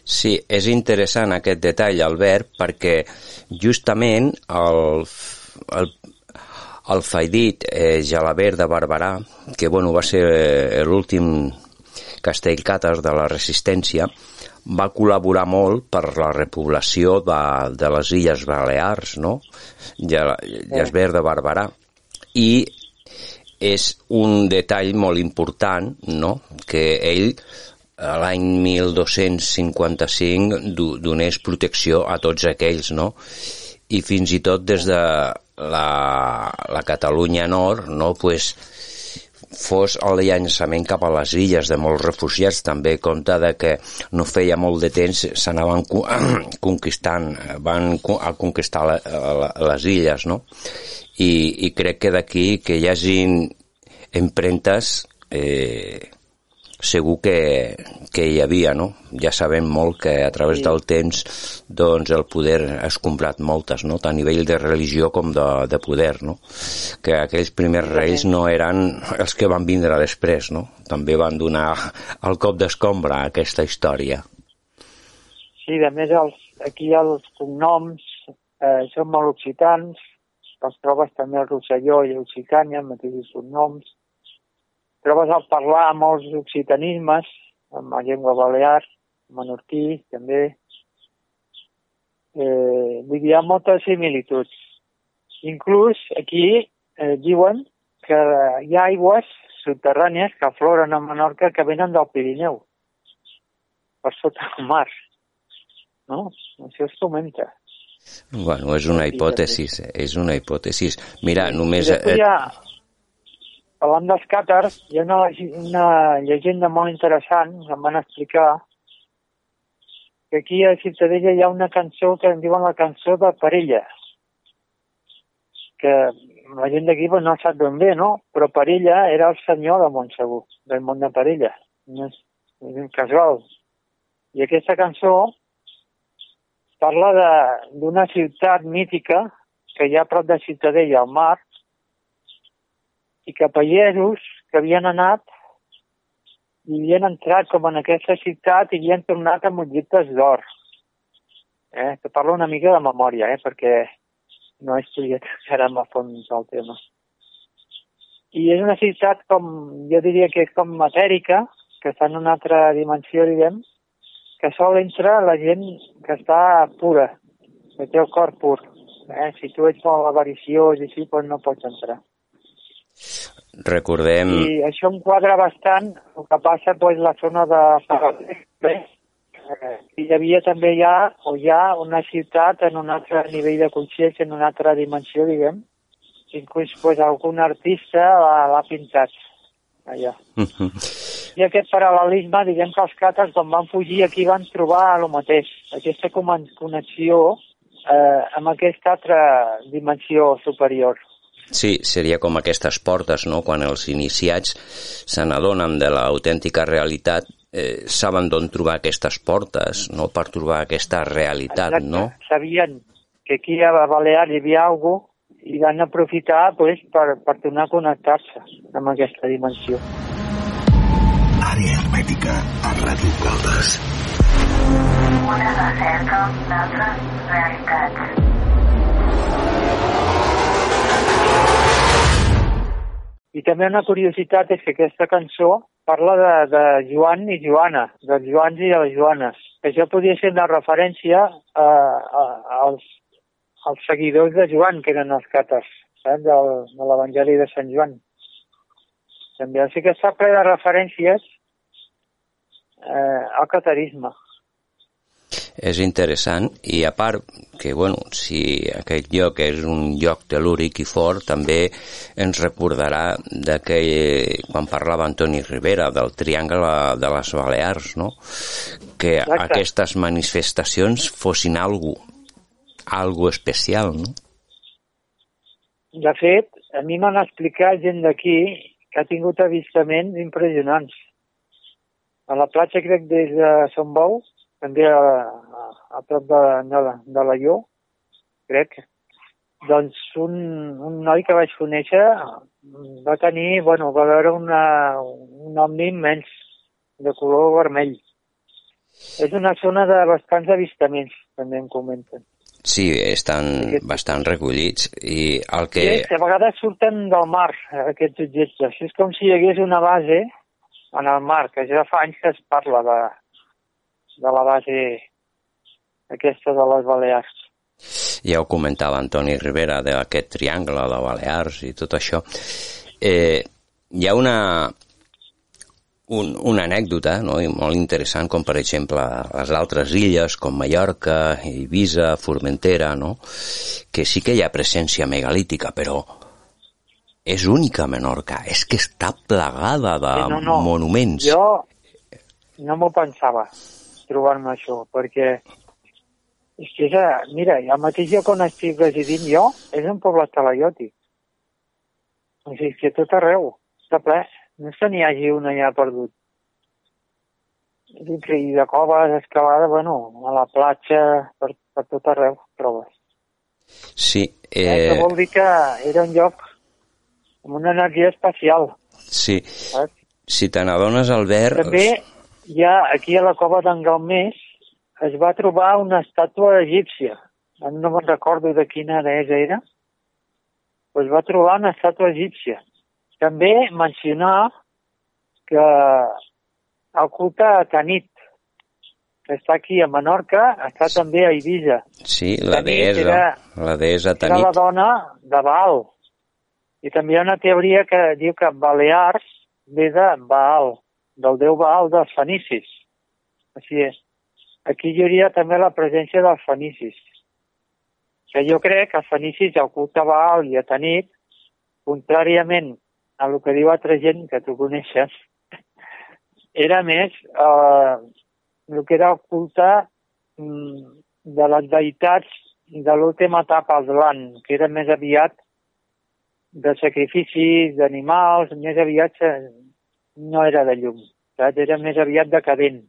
Sí, és interessant aquest detall, Albert, perquè justament el, el, el Faidit eh, Gelabert de Barberà, que bueno, va ser eh, l'últim castell càtar de la resistència, va col·laborar molt per la repoblació de, de les Illes Balears, no? Gel- Gelabert de Barberà. I és un detall molt important, no?, que ell l'any 1255 do- donés protecció a tots aquells, no? I fins i tot des de la, la Catalunya Nord, no?, pues, fos el llançament cap a les illes de molts refugiats, també compta de que no feia molt de temps s'anaven co- conquistant, van a conquistar les illes, no? I, i crec que d'aquí que hi hagin empremtes eh, segur que, que hi havia, no? Ja sabem molt que a través Sí. del temps doncs el poder ha comprat moltes, no? Tant a nivell de religió com de, de poder, no? Que aquells primers reis no eren els que van vindre després, no? També van donar el cop d'escombra a aquesta història. Sí, a més, els, aquí els cognoms eh, són molt occitans, els trobes també al Rosselló i a Occitània, els mateixos cognoms. Trobes al parlar molts occitanismes, amb la llengua balear, menorquí, també. Eh, vull dir, hi ha moltes similituds. Inclús aquí eh, diuen que hi ha aigües subterrànies que afloren a Menorca que venen del Pirineu, per sota del mar. No? Això es comenta. Bueno, és una hipòtesi, és una hipòtesi. Mira, només... Eh, ha, parlant dels càtars, hi ha una, una llegenda molt interessant, em van explicar, que aquí a Ciutadella hi ha una cançó que en diuen la cançó de Parella, que la gent d'aquí pues, no sap ben bé, no? Però Parella era el senyor de Montsegur, del món de Parella, no és, és casual. I aquesta cançó parla d'una ciutat mítica que hi ha a prop de Ciutadella, al mar, i que pagesos que havien anat i havien entrat com en aquesta ciutat i havien tornat amb objectes d'or. Eh? Que parlo una mica de memòria, eh? perquè no he estudiat encara a fons el tema. I és una ciutat com, jo diria que és com matèrica, que està en una altra dimensió, diguem, que sol entra la gent que està pura, que té el cor pur. Eh? Si tu ets molt avariciós i així, doncs no pots entrar. Recordem... I això em quadra bastant el que passa pues, la zona de Paralé. Hi havia també ja, o hi ha una ciutat en un altre nivell de consciència, en una altra dimensió, diguem. Inclús pues, algun artista l'ha pintat. allà. I aquest paral·lelisme, diguem que els càtars, quan van fugir aquí, van trobar el mateix, aquesta connexió eh, amb aquesta altra dimensió superior. Sí, seria com aquestes portes, no? Quan els iniciats se n'adonen de l'autèntica realitat, eh, saben d'on trobar aquestes portes, no? Per trobar aquesta realitat, Exacte. no? Sabien que aquí a Balear hi havia alguna i van aprofitar pues, per, per tornar a connectar-se amb aquesta dimensió. Àrea hermètica a Ràdio Caldes. Una recerca d'altres realitats. I també una curiositat és que aquesta cançó parla de, de Joan i Joana, dels Joans i de les Joanes. Això podria ser una referència a, a, als, als seguidors de Joan, que eren els càtars, saps? Del, de l'Evangeli de Sant Joan. També, o sigui que està ple de referències eh, al catarisme. És interessant i a part que, bueno, si aquest lloc és un lloc telúric i fort, també ens recordarà d'aquell, quan parlava Antoni Rivera del Triangle de les Balears, no? Que Exacte. aquestes manifestacions fossin algo, algo especial, no? De fet, a mi m'han explicat gent d'aquí que ha tingut avistaments impressionants. A la platja, crec, des de Sant Bou, també a, a, prop de, de, la, de la Ió, crec, doncs un, un noi que vaig conèixer va tenir, bueno, va veure una, un omni immens de color vermell. És una zona de bastants avistaments, també em comenten. Sí, estan Aquest- bastant recollits i el que... Que... a vegades surten del mar, aquests objectes. És com si hi hagués una base en el mar, que ja fa anys que es parla de, de la base aquesta de les Balears. ja ho comentava Antoni Rivera d'aquest triangle de Balears i tot això eh, hi ha una un, una anècdota no? i molt interessant com per exemple les altres illes com Mallorca, Eivissa, Formentera no? que sí que hi ha presència megalítica però és única a Menorca és que està plagada de Sí, no, no. monuments Jo no m'ho pensava trobar-me això, perquè és que és, a- mira, el mateix lloc on estic residint jo és un poble talaiòtic. O sigui, que tot arreu està ple. No és que n'hi hagi un allà perdut. És increïble, de coves, escalada, bueno, a la platja, per, per tot arreu trobes. sí, Eh... eh, Que vol dir que era un lloc amb una energia especial, sí. saps? si te n'adones Albert També hi ha, aquí a la cova d'en Galmés, es va trobar una estàtua egípcia. No me'n recordo de quina deessa era, però es va trobar una estàtua egípcia. També mencionar que el culte a Tanit, que està aquí a Menorca, està també a Eivissa. Sí, la Tanit deessa, era- la deessa Era la Tanit. dona de Baal. I també hi ha una teoria que diu que Balears ve de Baal, del déu Baal dels fenicis. Així és. Aquí hi hauria també la presència dels fenicis. Que jo crec que els fenicis, el culte Baal i contràriament a el que diu altra gent que tu coneixes, era més eh, el que era el culte mm, de les deïtats de l'última etapa als l'an, que era més aviat de sacrificis d'animals, més aviat eh, no era de llum, saps? era més aviat decadent.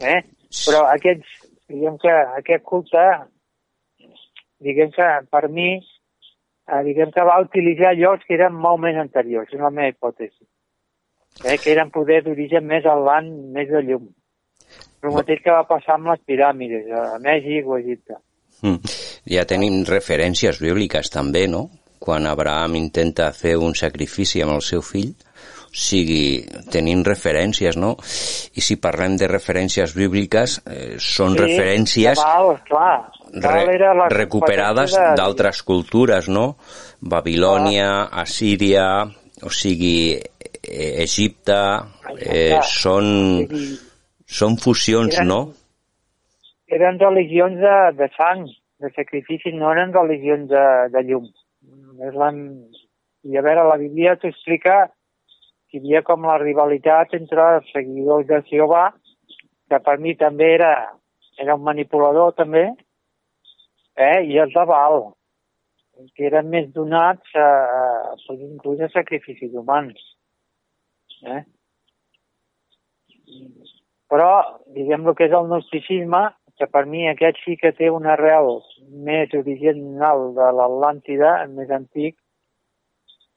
Eh? Però aquests, diguem que aquest culte, diguem que per mi, eh, diguem que va utilitzar llocs que eren molt més anteriors, és la meva hipòtesi. Eh? Que eren poder d'origen més al l'an, més de llum. El mateix que va passar amb les piràmides, a Mèxic o a Egipte. Mm. Ja tenim referències bíbliques també, no? Quan Abraham intenta fer un sacrifici amb el seu fill, sigui, tenim referències, no? I si parlem de referències bíbliques, eh, són referències Val, clar. Val la recuperades de- d'altres cultures, no? Babilònia, Assíria, o sigui, eh, Egipte, eh, són, són fusions, Eren- no? Eren religions de, de sang, de sacrifici, no eren religions de, de llum. És la... I a veure, la Bíblia t'explica que hi havia com la rivalitat entre els seguidors de Jehovà, que per mi també era, era un manipulador també, eh? i els de Baal, que eren més donats a, a, inclús a sacrificis humans. Eh? Però, diguem el que és el gnosticisme, que per mi aquest sí que té una arrel més original de l'Atlàntida, més antic,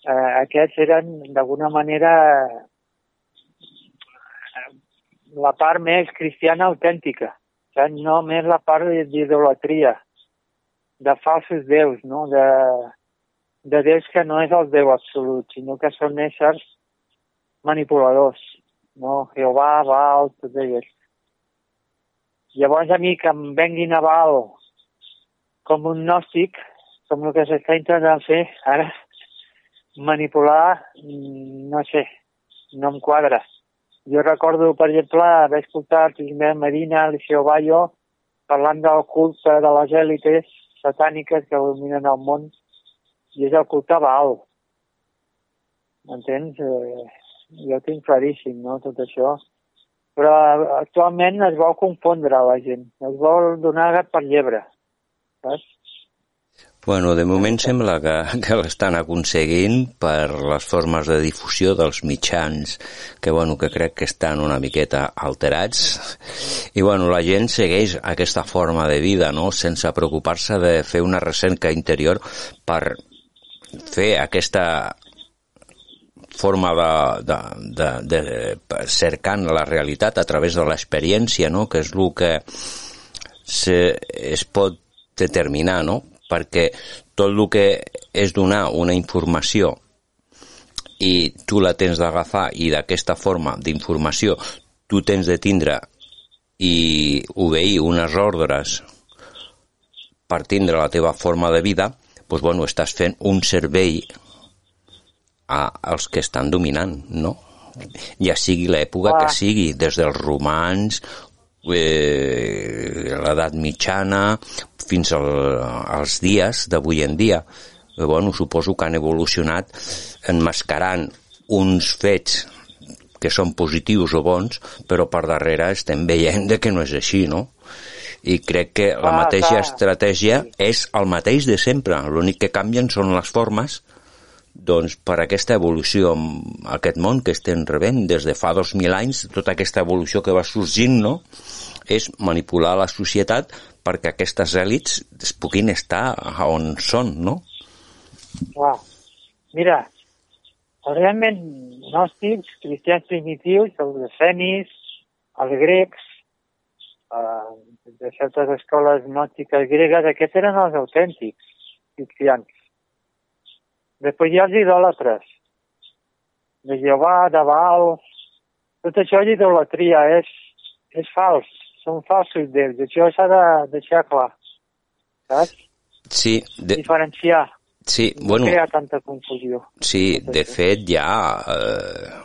eh, aquests eren d'alguna manera eh, la part més cristiana autèntica, saps? no més la part d'idolatria, de falsos déus, no? de, de déus que no és el déu absolut, sinó que són éssers manipuladors, no? Jehovà, Baal, tots ells. Llavors a mi que em venguin a Baal com un gnòstic, com el que s'està intentant fer ara, manipular, no sé, no em quadra. Jo recordo, per exemple, haver escoltat Ismael Medina, Alicia Bayo, parlant del culte de les èlites satàniques que dominen el món, i és el culte Baal. M'entens? Eh, jo tinc claríssim, no?, tot això. Però actualment es vol confondre la gent, es vol donar per llebre, saps? Bueno, de moment sembla que, que l'estan aconseguint per les formes de difusió dels mitjans, que, bueno, que crec que estan una miqueta alterats. I bueno, la gent segueix aquesta forma de vida, no?, sense preocupar-se de fer una recerca interior per fer aquesta forma de, de, de, de cercant la realitat a través de l'experiència, no?, que és el que se, es pot determinar, no?, perquè tot el que és donar una informació i tu la tens d'agafar i d'aquesta forma d'informació tu tens de tindre i obeir unes ordres per tindre la teva forma de vida, doncs, bueno, estàs fent un servei a, als que estan dominant, no? Ja sigui l'època que sigui, des dels romans, eh, l'edat mitjana, fins al, als dies d'avui en dia. Eh, bueno, suposo que han evolucionat enmascarant uns fets que són positius o bons, però per darrere estem veient de que no és així, no? I crec que la mateixa ah, estratègia és el mateix de sempre. L'únic que canvien són les formes doncs, per aquesta evolució, aquest món que estem rebent des de fa 2.000 anys, tota aquesta evolució que va sorgint, no?, és manipular la societat perquè aquestes èlits es puguin estar on són, no? Clar. Mira, realment gnòstics, cristians primitius, els efenis, els grecs, eh, de certes escoles gnòstiques gregues, aquests eren els autèntics cristians. Després hi ha els idòlatres, de Jehovà, de Baal, tot això és idolatria, és, és fals són falsos déus. Això s'ha de deixar clar, saps? Sí. De... Diferenciar. Sí, bueno... No crear tanta confusió. Sí, de fet ja eh,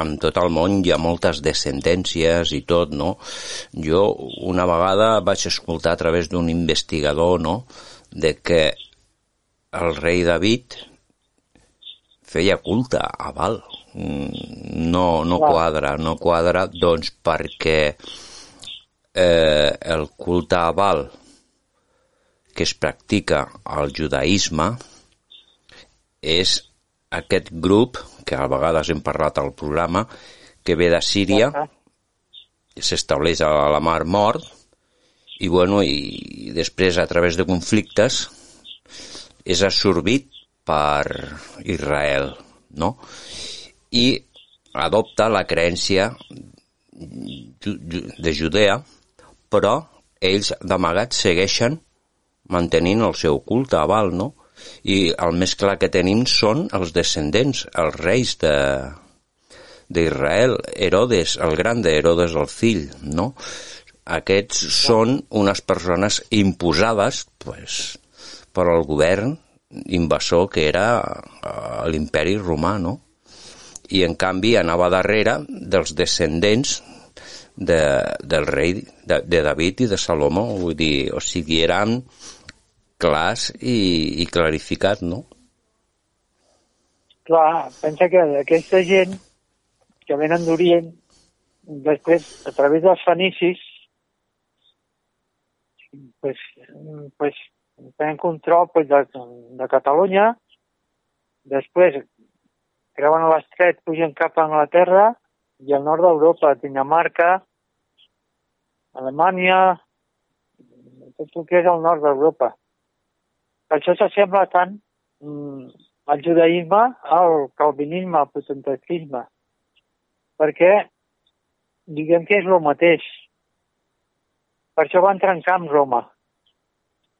en tot el món hi ha moltes descendències i tot, no? Jo una vegada vaig escoltar a través d'un investigador, no?, de que el rei David feia culte a Val. Mm, no, no quadra, no quadra, doncs perquè eh, el culte a Baal que es practica al judaïsme és aquest grup, que a vegades hem parlat al programa, que ve de Síria, s'estableix a la Mar Mort, i, bueno, i després, a través de conflictes, és absorbit per Israel, no? I adopta la creença de Judea, però ells d'amagat segueixen mantenint el seu culte a Val, no? I el més clar que tenim són els descendents, els reis de d'Israel, Herodes, el gran de Herodes el fill, no? Aquests són unes persones imposades pues, per al govern invasor que era eh, l'imperi romà, no? I en canvi anava darrere dels descendents de, del rei de, de David i de Salomó, vull dir, o sigui, eren clars i, i clarificat, no? Clar, pensa que aquesta gent que venen d'Orient, després, a través dels fenicis, pues, pues, tenen control pues, de, de Catalunya, després creuen l'estret, pugen cap a Anglaterra i al nord d'Europa, Dinamarca, Alemanya, tot el que és el nord d'Europa. Per això s'assembla tant mm, el judaïsme al calvinisme, al protestantisme, perquè diguem que és el mateix. Per això van trencar amb Roma.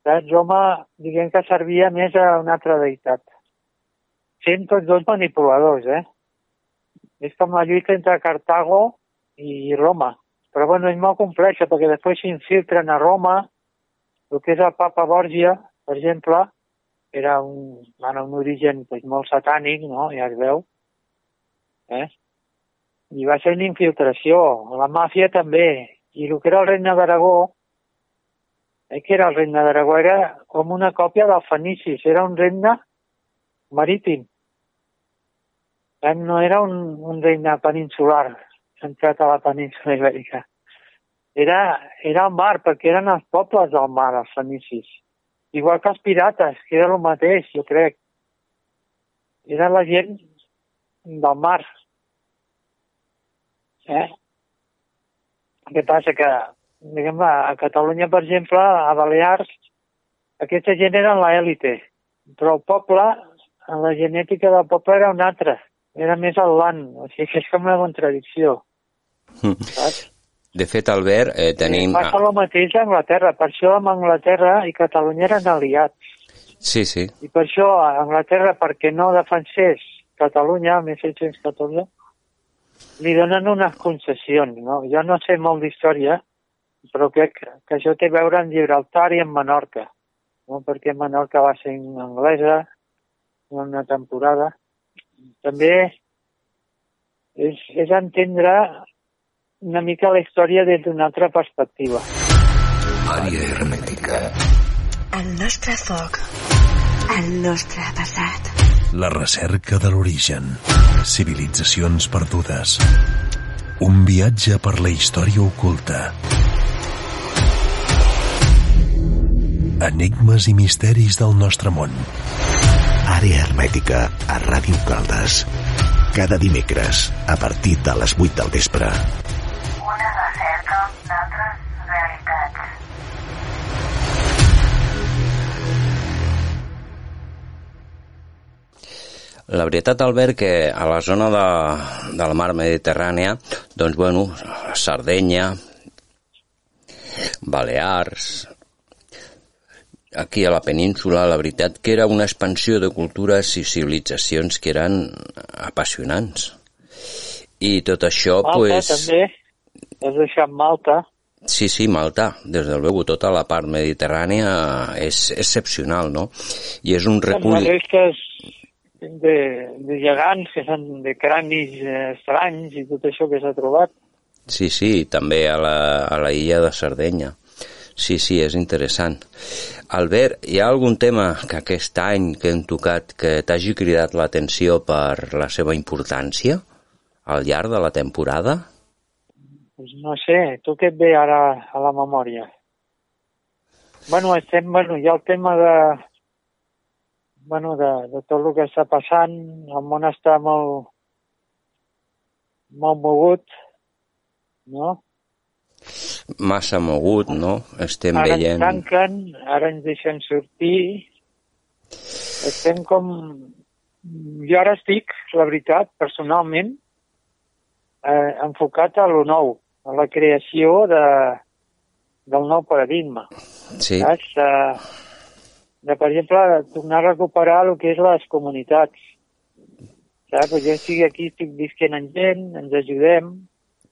Saps? Roma, diguem que servia més a una altra deïtat. Sent tots dos manipuladors, eh? És com la lluita entre Cartago i Roma. Però bueno, és molt complexa perquè després s'infiltren a Roma, el que és el papa Borgia, per exemple, era un, bueno, un origen pues, molt satànic, no? ja es veu. Eh? I va ser una infiltració. La màfia també. I el que era el regne d'Aragó, eh, que era el regne d'Aragó, era com una còpia del Fenicis. Era un regne marítim. Eh? No era un, un regne peninsular, centrat a la península ibèrica. Era, era el mar, perquè eren els pobles del mar, els fenicis. Igual que els pirates, que era el mateix, jo crec. Era la gent del mar. Eh? Què passa? Que, diguem, a Catalunya, per exemple, a Balears, aquesta gent era l'èlite, però el poble, la genètica del poble era una altra, era més atlant, o sigui que és com una contradicció. Mm. Saps? De fet, Albert, eh, tenim... Passa el mateix a Anglaterra, per això amb Anglaterra i Catalunya eren aliats. Sí, sí. I per això a Anglaterra, perquè no defensés Catalunya, el 1614, li donen unes concessions, no? Jo no sé molt d'història, però crec que això té a veure amb Gibraltar i amb Menorca, no? perquè Menorca va ser anglesa una temporada. També és, és entendre una mica la història des d'una altra perspectiva. Àrea hermètica. El nostre foc. El nostre passat. La recerca de l'origen. Civilitzacions perdudes. Un viatge per la història oculta. Enigmes i misteris del nostre món. Àrea hermètica a Ràdio Caldes. Cada dimecres, a partir de les 8 del vespre. Una recerca d'altres realitats. La veritat, Albert, que a la zona de, de la mar Mediterrània, doncs, bueno, Sardenya, Balears, aquí a la península, la veritat que era una expansió de cultures i civilitzacions que eren apassionants. I tot això, Malta pues, també, has deixat Malta, Sí, sí, Malta, des del luego, tota la part mediterrània és excepcional, no? I és un recull... restes de, de gegants, que són de cranis eh, estranys i tot això que s'ha trobat. Sí, sí, també a la, a la illa de Sardenya. Sí, sí, és interessant. Albert, hi ha algun tema que aquest any que hem tocat que t'hagi cridat l'atenció per la seva importància al llarg de la temporada? Pues no sé, tu què et ve ara a la memòria? Bueno, estem, bueno, hi ha el tema de, bueno, de, de tot el que està passant, el món està molt, molt mogut, no? Massa mogut, no? Estem ara veient... ens tanquen, ara ens deixen sortir, estem com... Jo ara estic, la veritat, personalment, eh, enfocat a lo nou, a la creació de, del nou paradigma. Sí, Saps? De, de, per exemple, tornar a recuperar el que és les comunitats. Saps? Jo estic aquí, estic visquent amb gent, ens ajudem,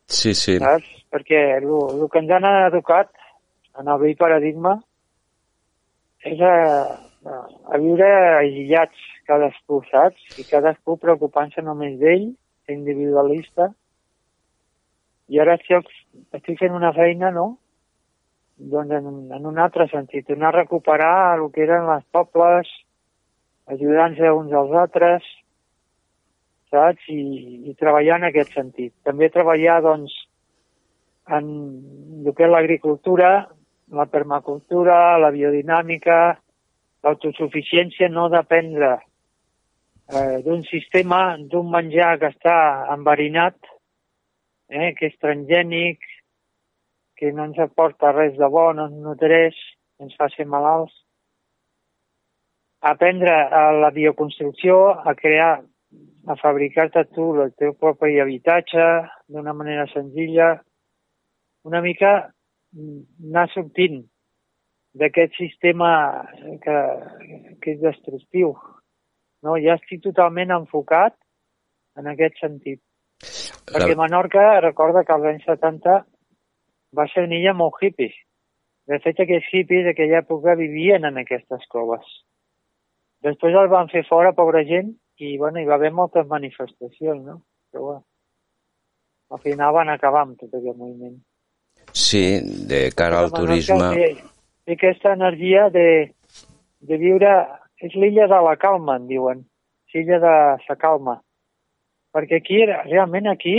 sí, sí. saps? Perquè el que ens han educat en el vell paradigma és a, a viure aïllats cadascú, saps? I cadascú preocupant-se només d'ell, individualista. I ara estic, estic fent una feina, no?, doncs en, en un altre sentit, anar a recuperar el que eren les pobles, ajudant-se uns als altres, saps? I, i treballar en aquest sentit. També treballar, doncs, en el que és l'agricultura, la permacultura, la biodinàmica, l'autosuficiència, no dependre eh, d'un sistema, d'un menjar que està enverinat, eh, que és transgènic, que no ens aporta res de bo, no ens nutreix, ens fa ser malalts. Aprendre a la bioconstrucció, a crear, a fabricar-te tu el teu propi habitatge d'una manera senzilla, una mica anar sortint d'aquest sistema que, que és destructiu. No? Ja estic totalment enfocat en aquest sentit. Perquè Menorca, recorda que als anys 70 va ser una illa molt hippie. De fet, aquests hippies d'aquella època vivien en aquestes coves. Després el van fer fora, pobra gent, i bueno, hi va haver moltes manifestacions, no? Però bueno, al final van acabar amb tot aquest moviment. Sí, de cara al turisme... Té aquesta energia de, de viure... És l'illa de la calma, en diuen. L'illa de la calma. Perquè aquí, realment aquí,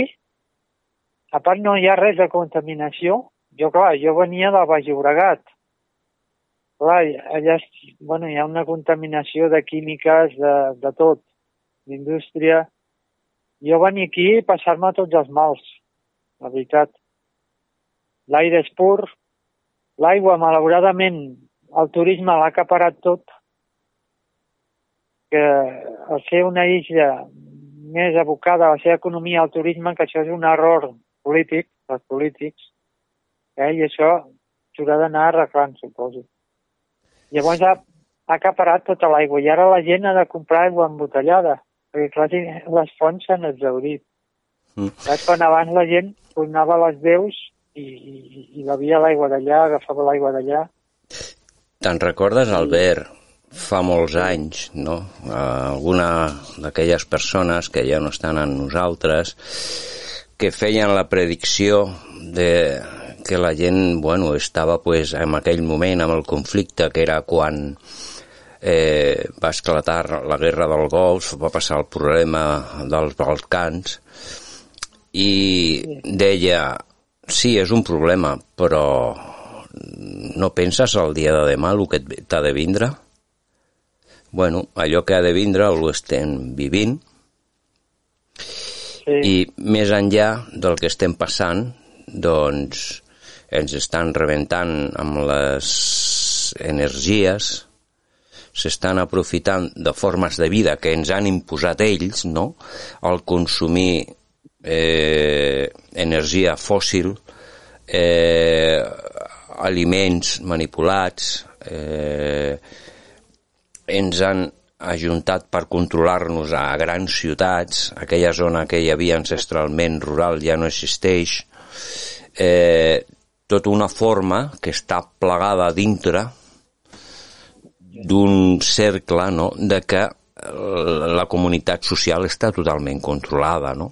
a part no hi ha res de contaminació. Jo, clar, jo venia del Baix Llobregat. Clar, allà bueno, hi ha una contaminació de químiques, de, de tot, d'indústria. Jo venia aquí a passar-me tots els mals, la veritat. L'aire és pur, l'aigua, malauradament, el turisme l'ha acaparat tot, que al ser una illa més abocada a la seva economia al turisme, que això és un error polític, dels polítics, eh? i això s'haurà d'anar arreglant, suposo. Llavors ha, ha acaparat tota l'aigua i ara la gent ha de comprar aigua embotellada, perquè clar, les fonts s'han exaurit. Mm. Saps? Quan abans la gent tornava a les veus i, i, i bevia l'aigua d'allà, agafava l'aigua d'allà. Te'n recordes, Albert, fa molts anys, no? Alguna d'aquelles persones que ja no estan en nosaltres, que feien la predicció de que la gent, bueno, estava pues, en aquell moment amb el conflicte que era quan eh, va esclatar la guerra del Golf, va passar el problema dels Balcans i deia, sí, és un problema, però no penses el dia de demà el que t'ha de vindre? Bueno, allò que ha de vindre ho estem vivint sí. i més enllà del que estem passant, doncs ens estan rebentant amb les energies, s'estan aprofitant de formes de vida que ens han imposat ells, no? El consumir eh, energia fòssil, eh, aliments manipulats, eh, ens han ajuntat per controlar-nos a grans ciutats, aquella zona que hi havia ancestralment rural ja no existeix, eh, tota una forma que està plegada dintre d'un cercle no? de que la comunitat social està totalment controlada, no?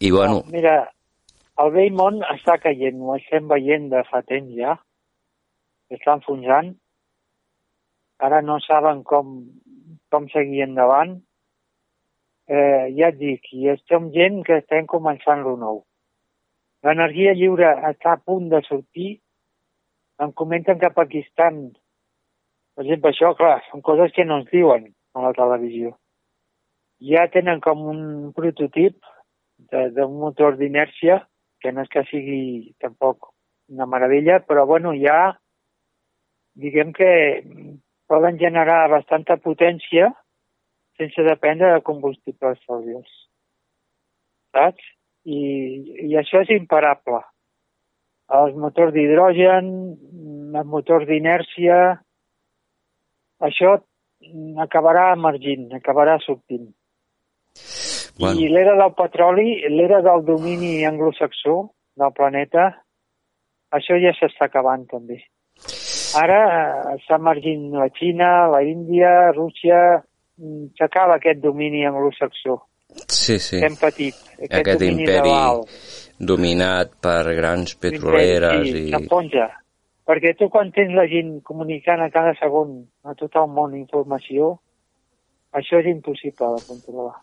I bueno... No, mira, el vell món està caient, ho estem veient de fa temps ja, està enfonsant, ara no saben com, com seguir endavant. Eh, ja et dic, i estem gent que estem començant lo nou. L'energia lliure està a punt de sortir. Em comenten que a Pakistan, per exemple, això, clar, són coses que no ens diuen a la televisió. Ja tenen com un prototip d'un motor d'inèrcia, que no és que sigui tampoc una meravella, però bueno, ja diguem que poden generar bastanta potència sense dependre de combustibles fòssils. Saps? I, I això és imparable. Els motors d'hidrogen, els motors d'inèrcia, això acabarà emergint, acabarà sortint. Bueno. I l'era del petroli, l'era del domini anglosaxó del planeta, això ja s'està acabant també. Ara eh, està emergint la Xina, la Índia, Rússia, mm, s'acaba aquest domini anglosaxó. Sí, sí. Que hem patit. Aquest, aquest imperi dominat per grans petroleres sí, i... s'enfonsa. Perquè tu quan tens la gent comunicant a cada segon a tot el món informació, això és impossible de controlar.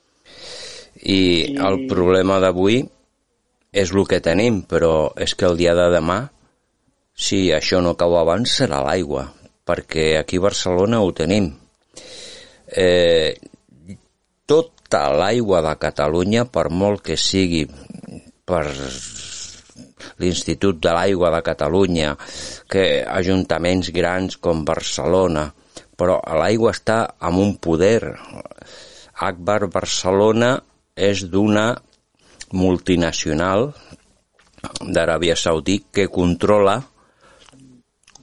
I, I- el problema d'avui és el que tenim, però és que el dia de demà, si això no cau abans, serà l'aigua, perquè aquí a Barcelona ho tenim. Eh, tota l'aigua de Catalunya, per molt que sigui per l'Institut de l'Aigua de Catalunya, que ajuntaments grans com Barcelona, però l'aigua està amb un poder. Akbar Barcelona és d'una multinacional d'Aràbia Saudí que controla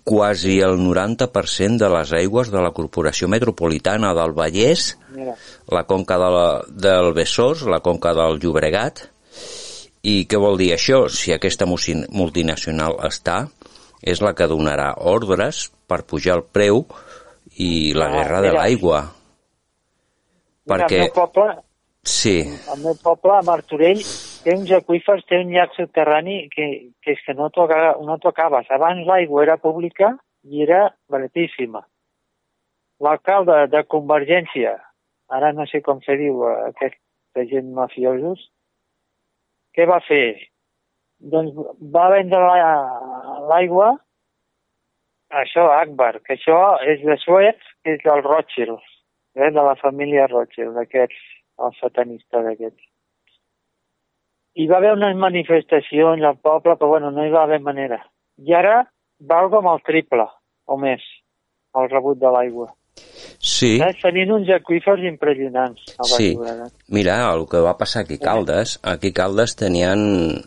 quasi el 90% de les aigües de la Corporació Metropolitana del Vallès, la conca de la, del Besòs, la conca del Llobregat, i què vol dir això? Si aquesta multinacional està, és la que donarà ordres per pujar el preu i la Ah, guerra de l'aigua. Perquè, el meu poble, sí, el meu poble, a Martorell, té uns aqüífers, té un llac subterrani que, que és que no t'ho aga- no acabes. Abans l'aigua era pública i era baratíssima. L'alcalde de Convergència, ara no sé com se diu aquesta gent mafiosos, què va fer? Doncs va vendre la- l'aigua a això, Akbar, que això és de Suez, que és del Rothschild, eh, de la família Rothschild, d'aquests, els satanistes d'aquests. Hi va haver unes manifestacions al poble, però bueno, no hi va haver manera. I ara val com el triple, o més, el rebut de l'aigua. Sí, Saps? Tenint uns aqüífers impressionants a Sí. Mira, el que va passar aquí a Caldes, aquí a Caldes tenien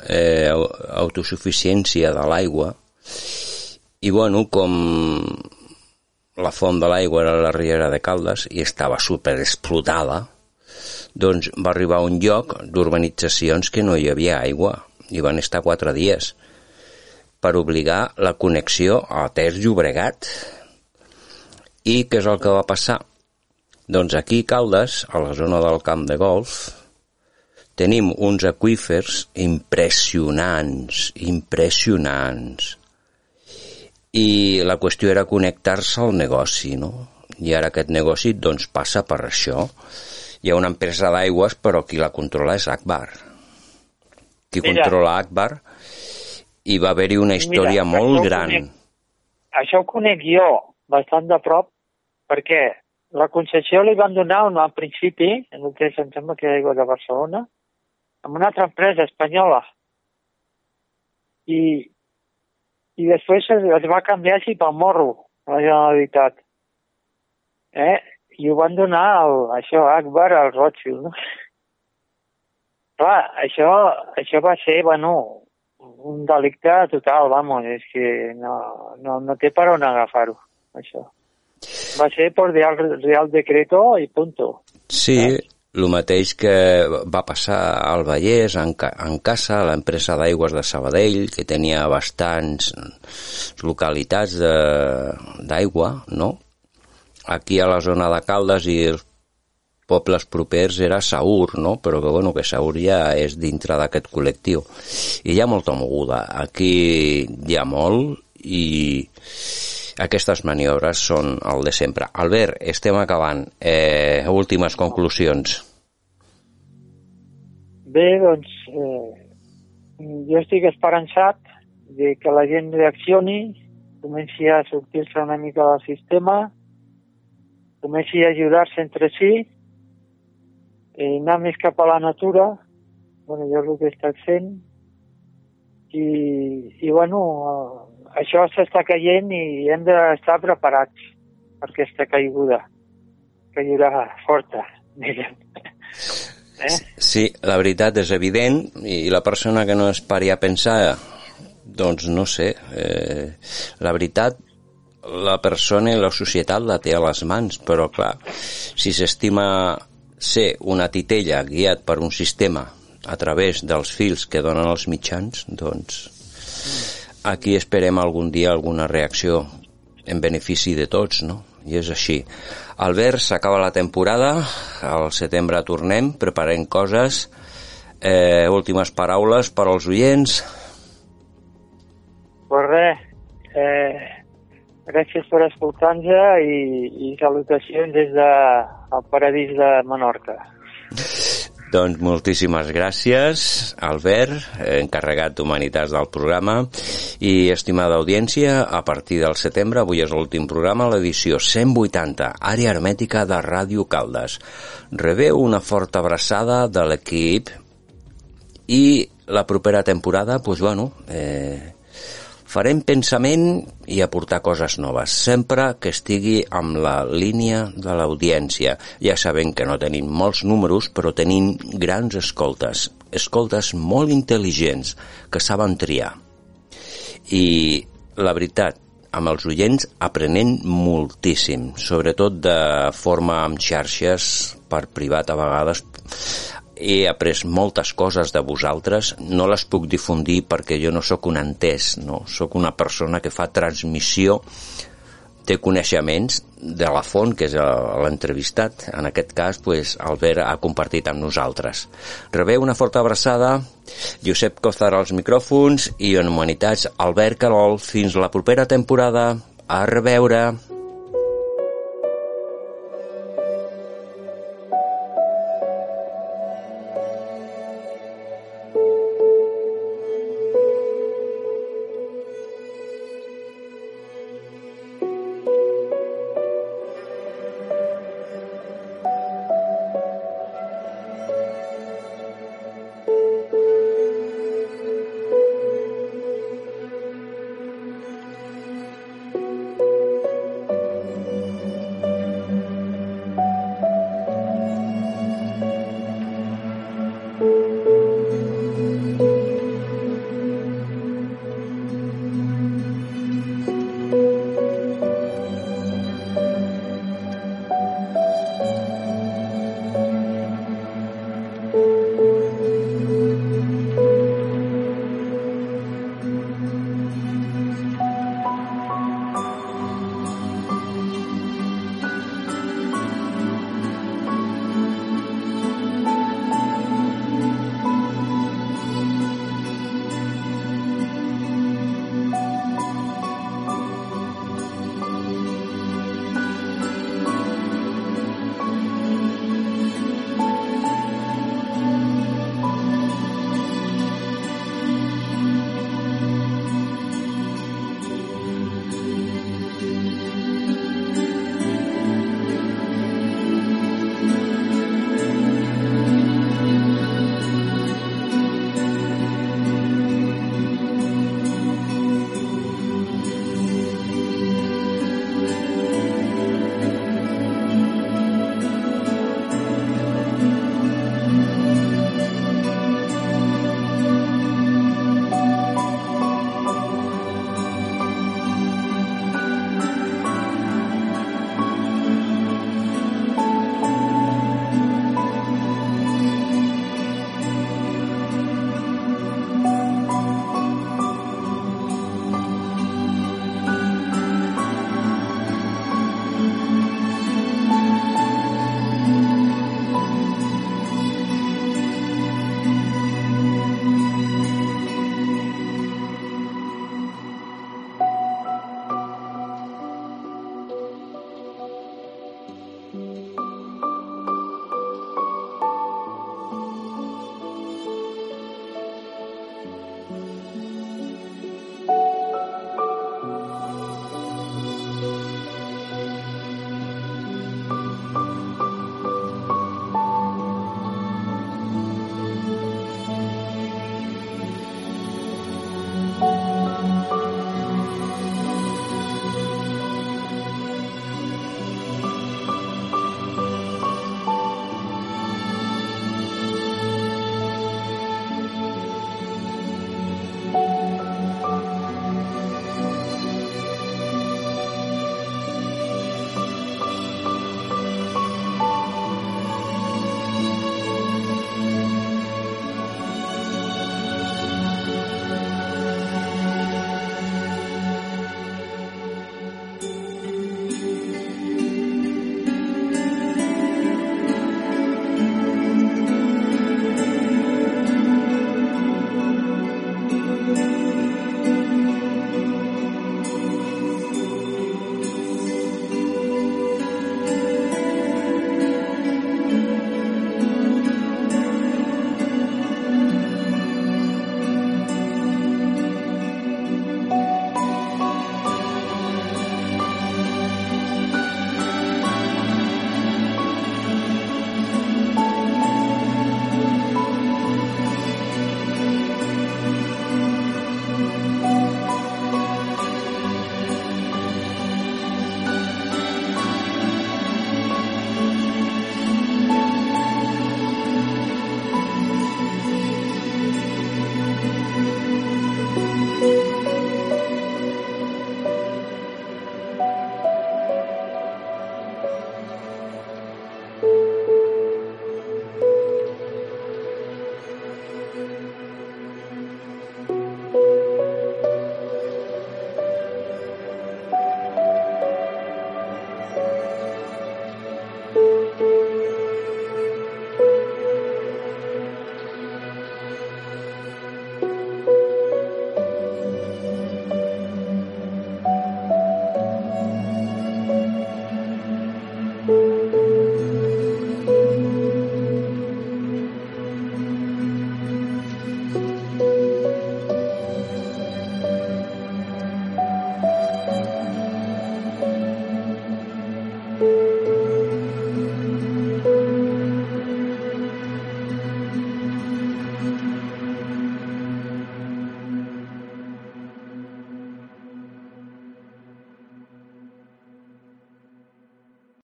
eh, au- autosuficiència de l'aigua i bueno, com la font de l'aigua era la riera de Caldes i estava super explotada, doncs va arribar a un lloc d'urbanitzacions que no hi havia aigua i van estar quatre dies per obligar la connexió a Ter Llobregat. I què és el que va passar? Doncs aquí a Caldes, a la zona del camp de golf, tenim uns aqüífers impressionants, impressionants. I la qüestió era connectar-se al negoci, no? I ara aquest negoci doncs passa per això. Hi ha una empresa d'aigües, però qui la controla és Akbar. Qui Mira. controla Akbar i va haver-hi una història Mira, molt això ho gran. conec. Això ho conec jo bastant de prop, perquè la concessió li van donar un, al principi, en el que em sembla que era aigua de Barcelona, amb una altra empresa espanyola. I, i després es, es va canviar així pel morro, la Generalitat. Eh? I ho van donar al, això, a Akbar, al Rothschild, no? Clar, això, això va ser, bueno, un delicte total, vamos, és que no, no, no té per on agafar-ho, això. Va ser por Real, Real Decreto i punto. Sí, el mateix que va passar al Vallès, en, Ca- en Casa, l'empresa d'aigües de Sabadell, que tenia bastants localitats de- d'aigua, no? Aquí a la zona de Caldes i els pobles propers era Saur, no? Però que, bueno, que Saur ja és dintre d'aquest col·lectiu. I hi ha molta moguda. Aquí hi ha molt i aquestes maniobres són el de sempre. Albert, estem acabant. Eh, últimes conclusions. Bé, doncs, eh, jo estic esperançat de que la gent reaccioni, comenci a sortir-se una mica del sistema, comenci a ajudar-se entre si, eh, anar més cap a la natura, bueno, jo és el que he estat fent, i, i bueno, eh, això s'està caient i hem d'estar preparats per aquesta caiguda, caiguda forta, diguem. Eh? Sí, la veritat és evident i la persona que no es pari a pensar, doncs no sé, eh, la veritat la persona i la societat la té a les mans, però clar, si s'estima ser una titella guiat per un sistema a través dels fils que donen els mitjans, doncs aquí esperem algun dia alguna reacció en benefici de tots, no? I és així. Albert, s'acaba la temporada, al setembre tornem, preparem coses, eh, últimes paraules per als oients. Pues res, eh, gràcies per escoltar-nos i, i salutacions des del de, paradís de Menorca. Doncs moltíssimes gràcies, Albert, encarregat d'Humanitats del programa. I, estimada audiència, a partir del setembre, avui és l'últim programa, l'edició 180, àrea hermètica de Ràdio Caldes. Rebeu una forta abraçada de l'equip i la propera temporada, doncs, bueno, eh, farem pensament i aportar coses noves, sempre que estigui amb la línia de l'audiència. Ja sabem que no tenim molts números, però tenim grans escoltes, escoltes molt intel·ligents que saben triar. I la veritat, amb els oients aprenent moltíssim, sobretot de forma amb xarxes per privat a vegades he après moltes coses de vosaltres, no les puc difundir perquè jo no sóc un entès, no, sóc una persona que fa transmissió té coneixements de la font, que és l'entrevistat. En aquest cas, pues, Albert ha compartit amb nosaltres. Rebeu una forta abraçada, Josep Cozar als micròfons i en Humanitats, Albert Carol. Fins la propera temporada. A reveure.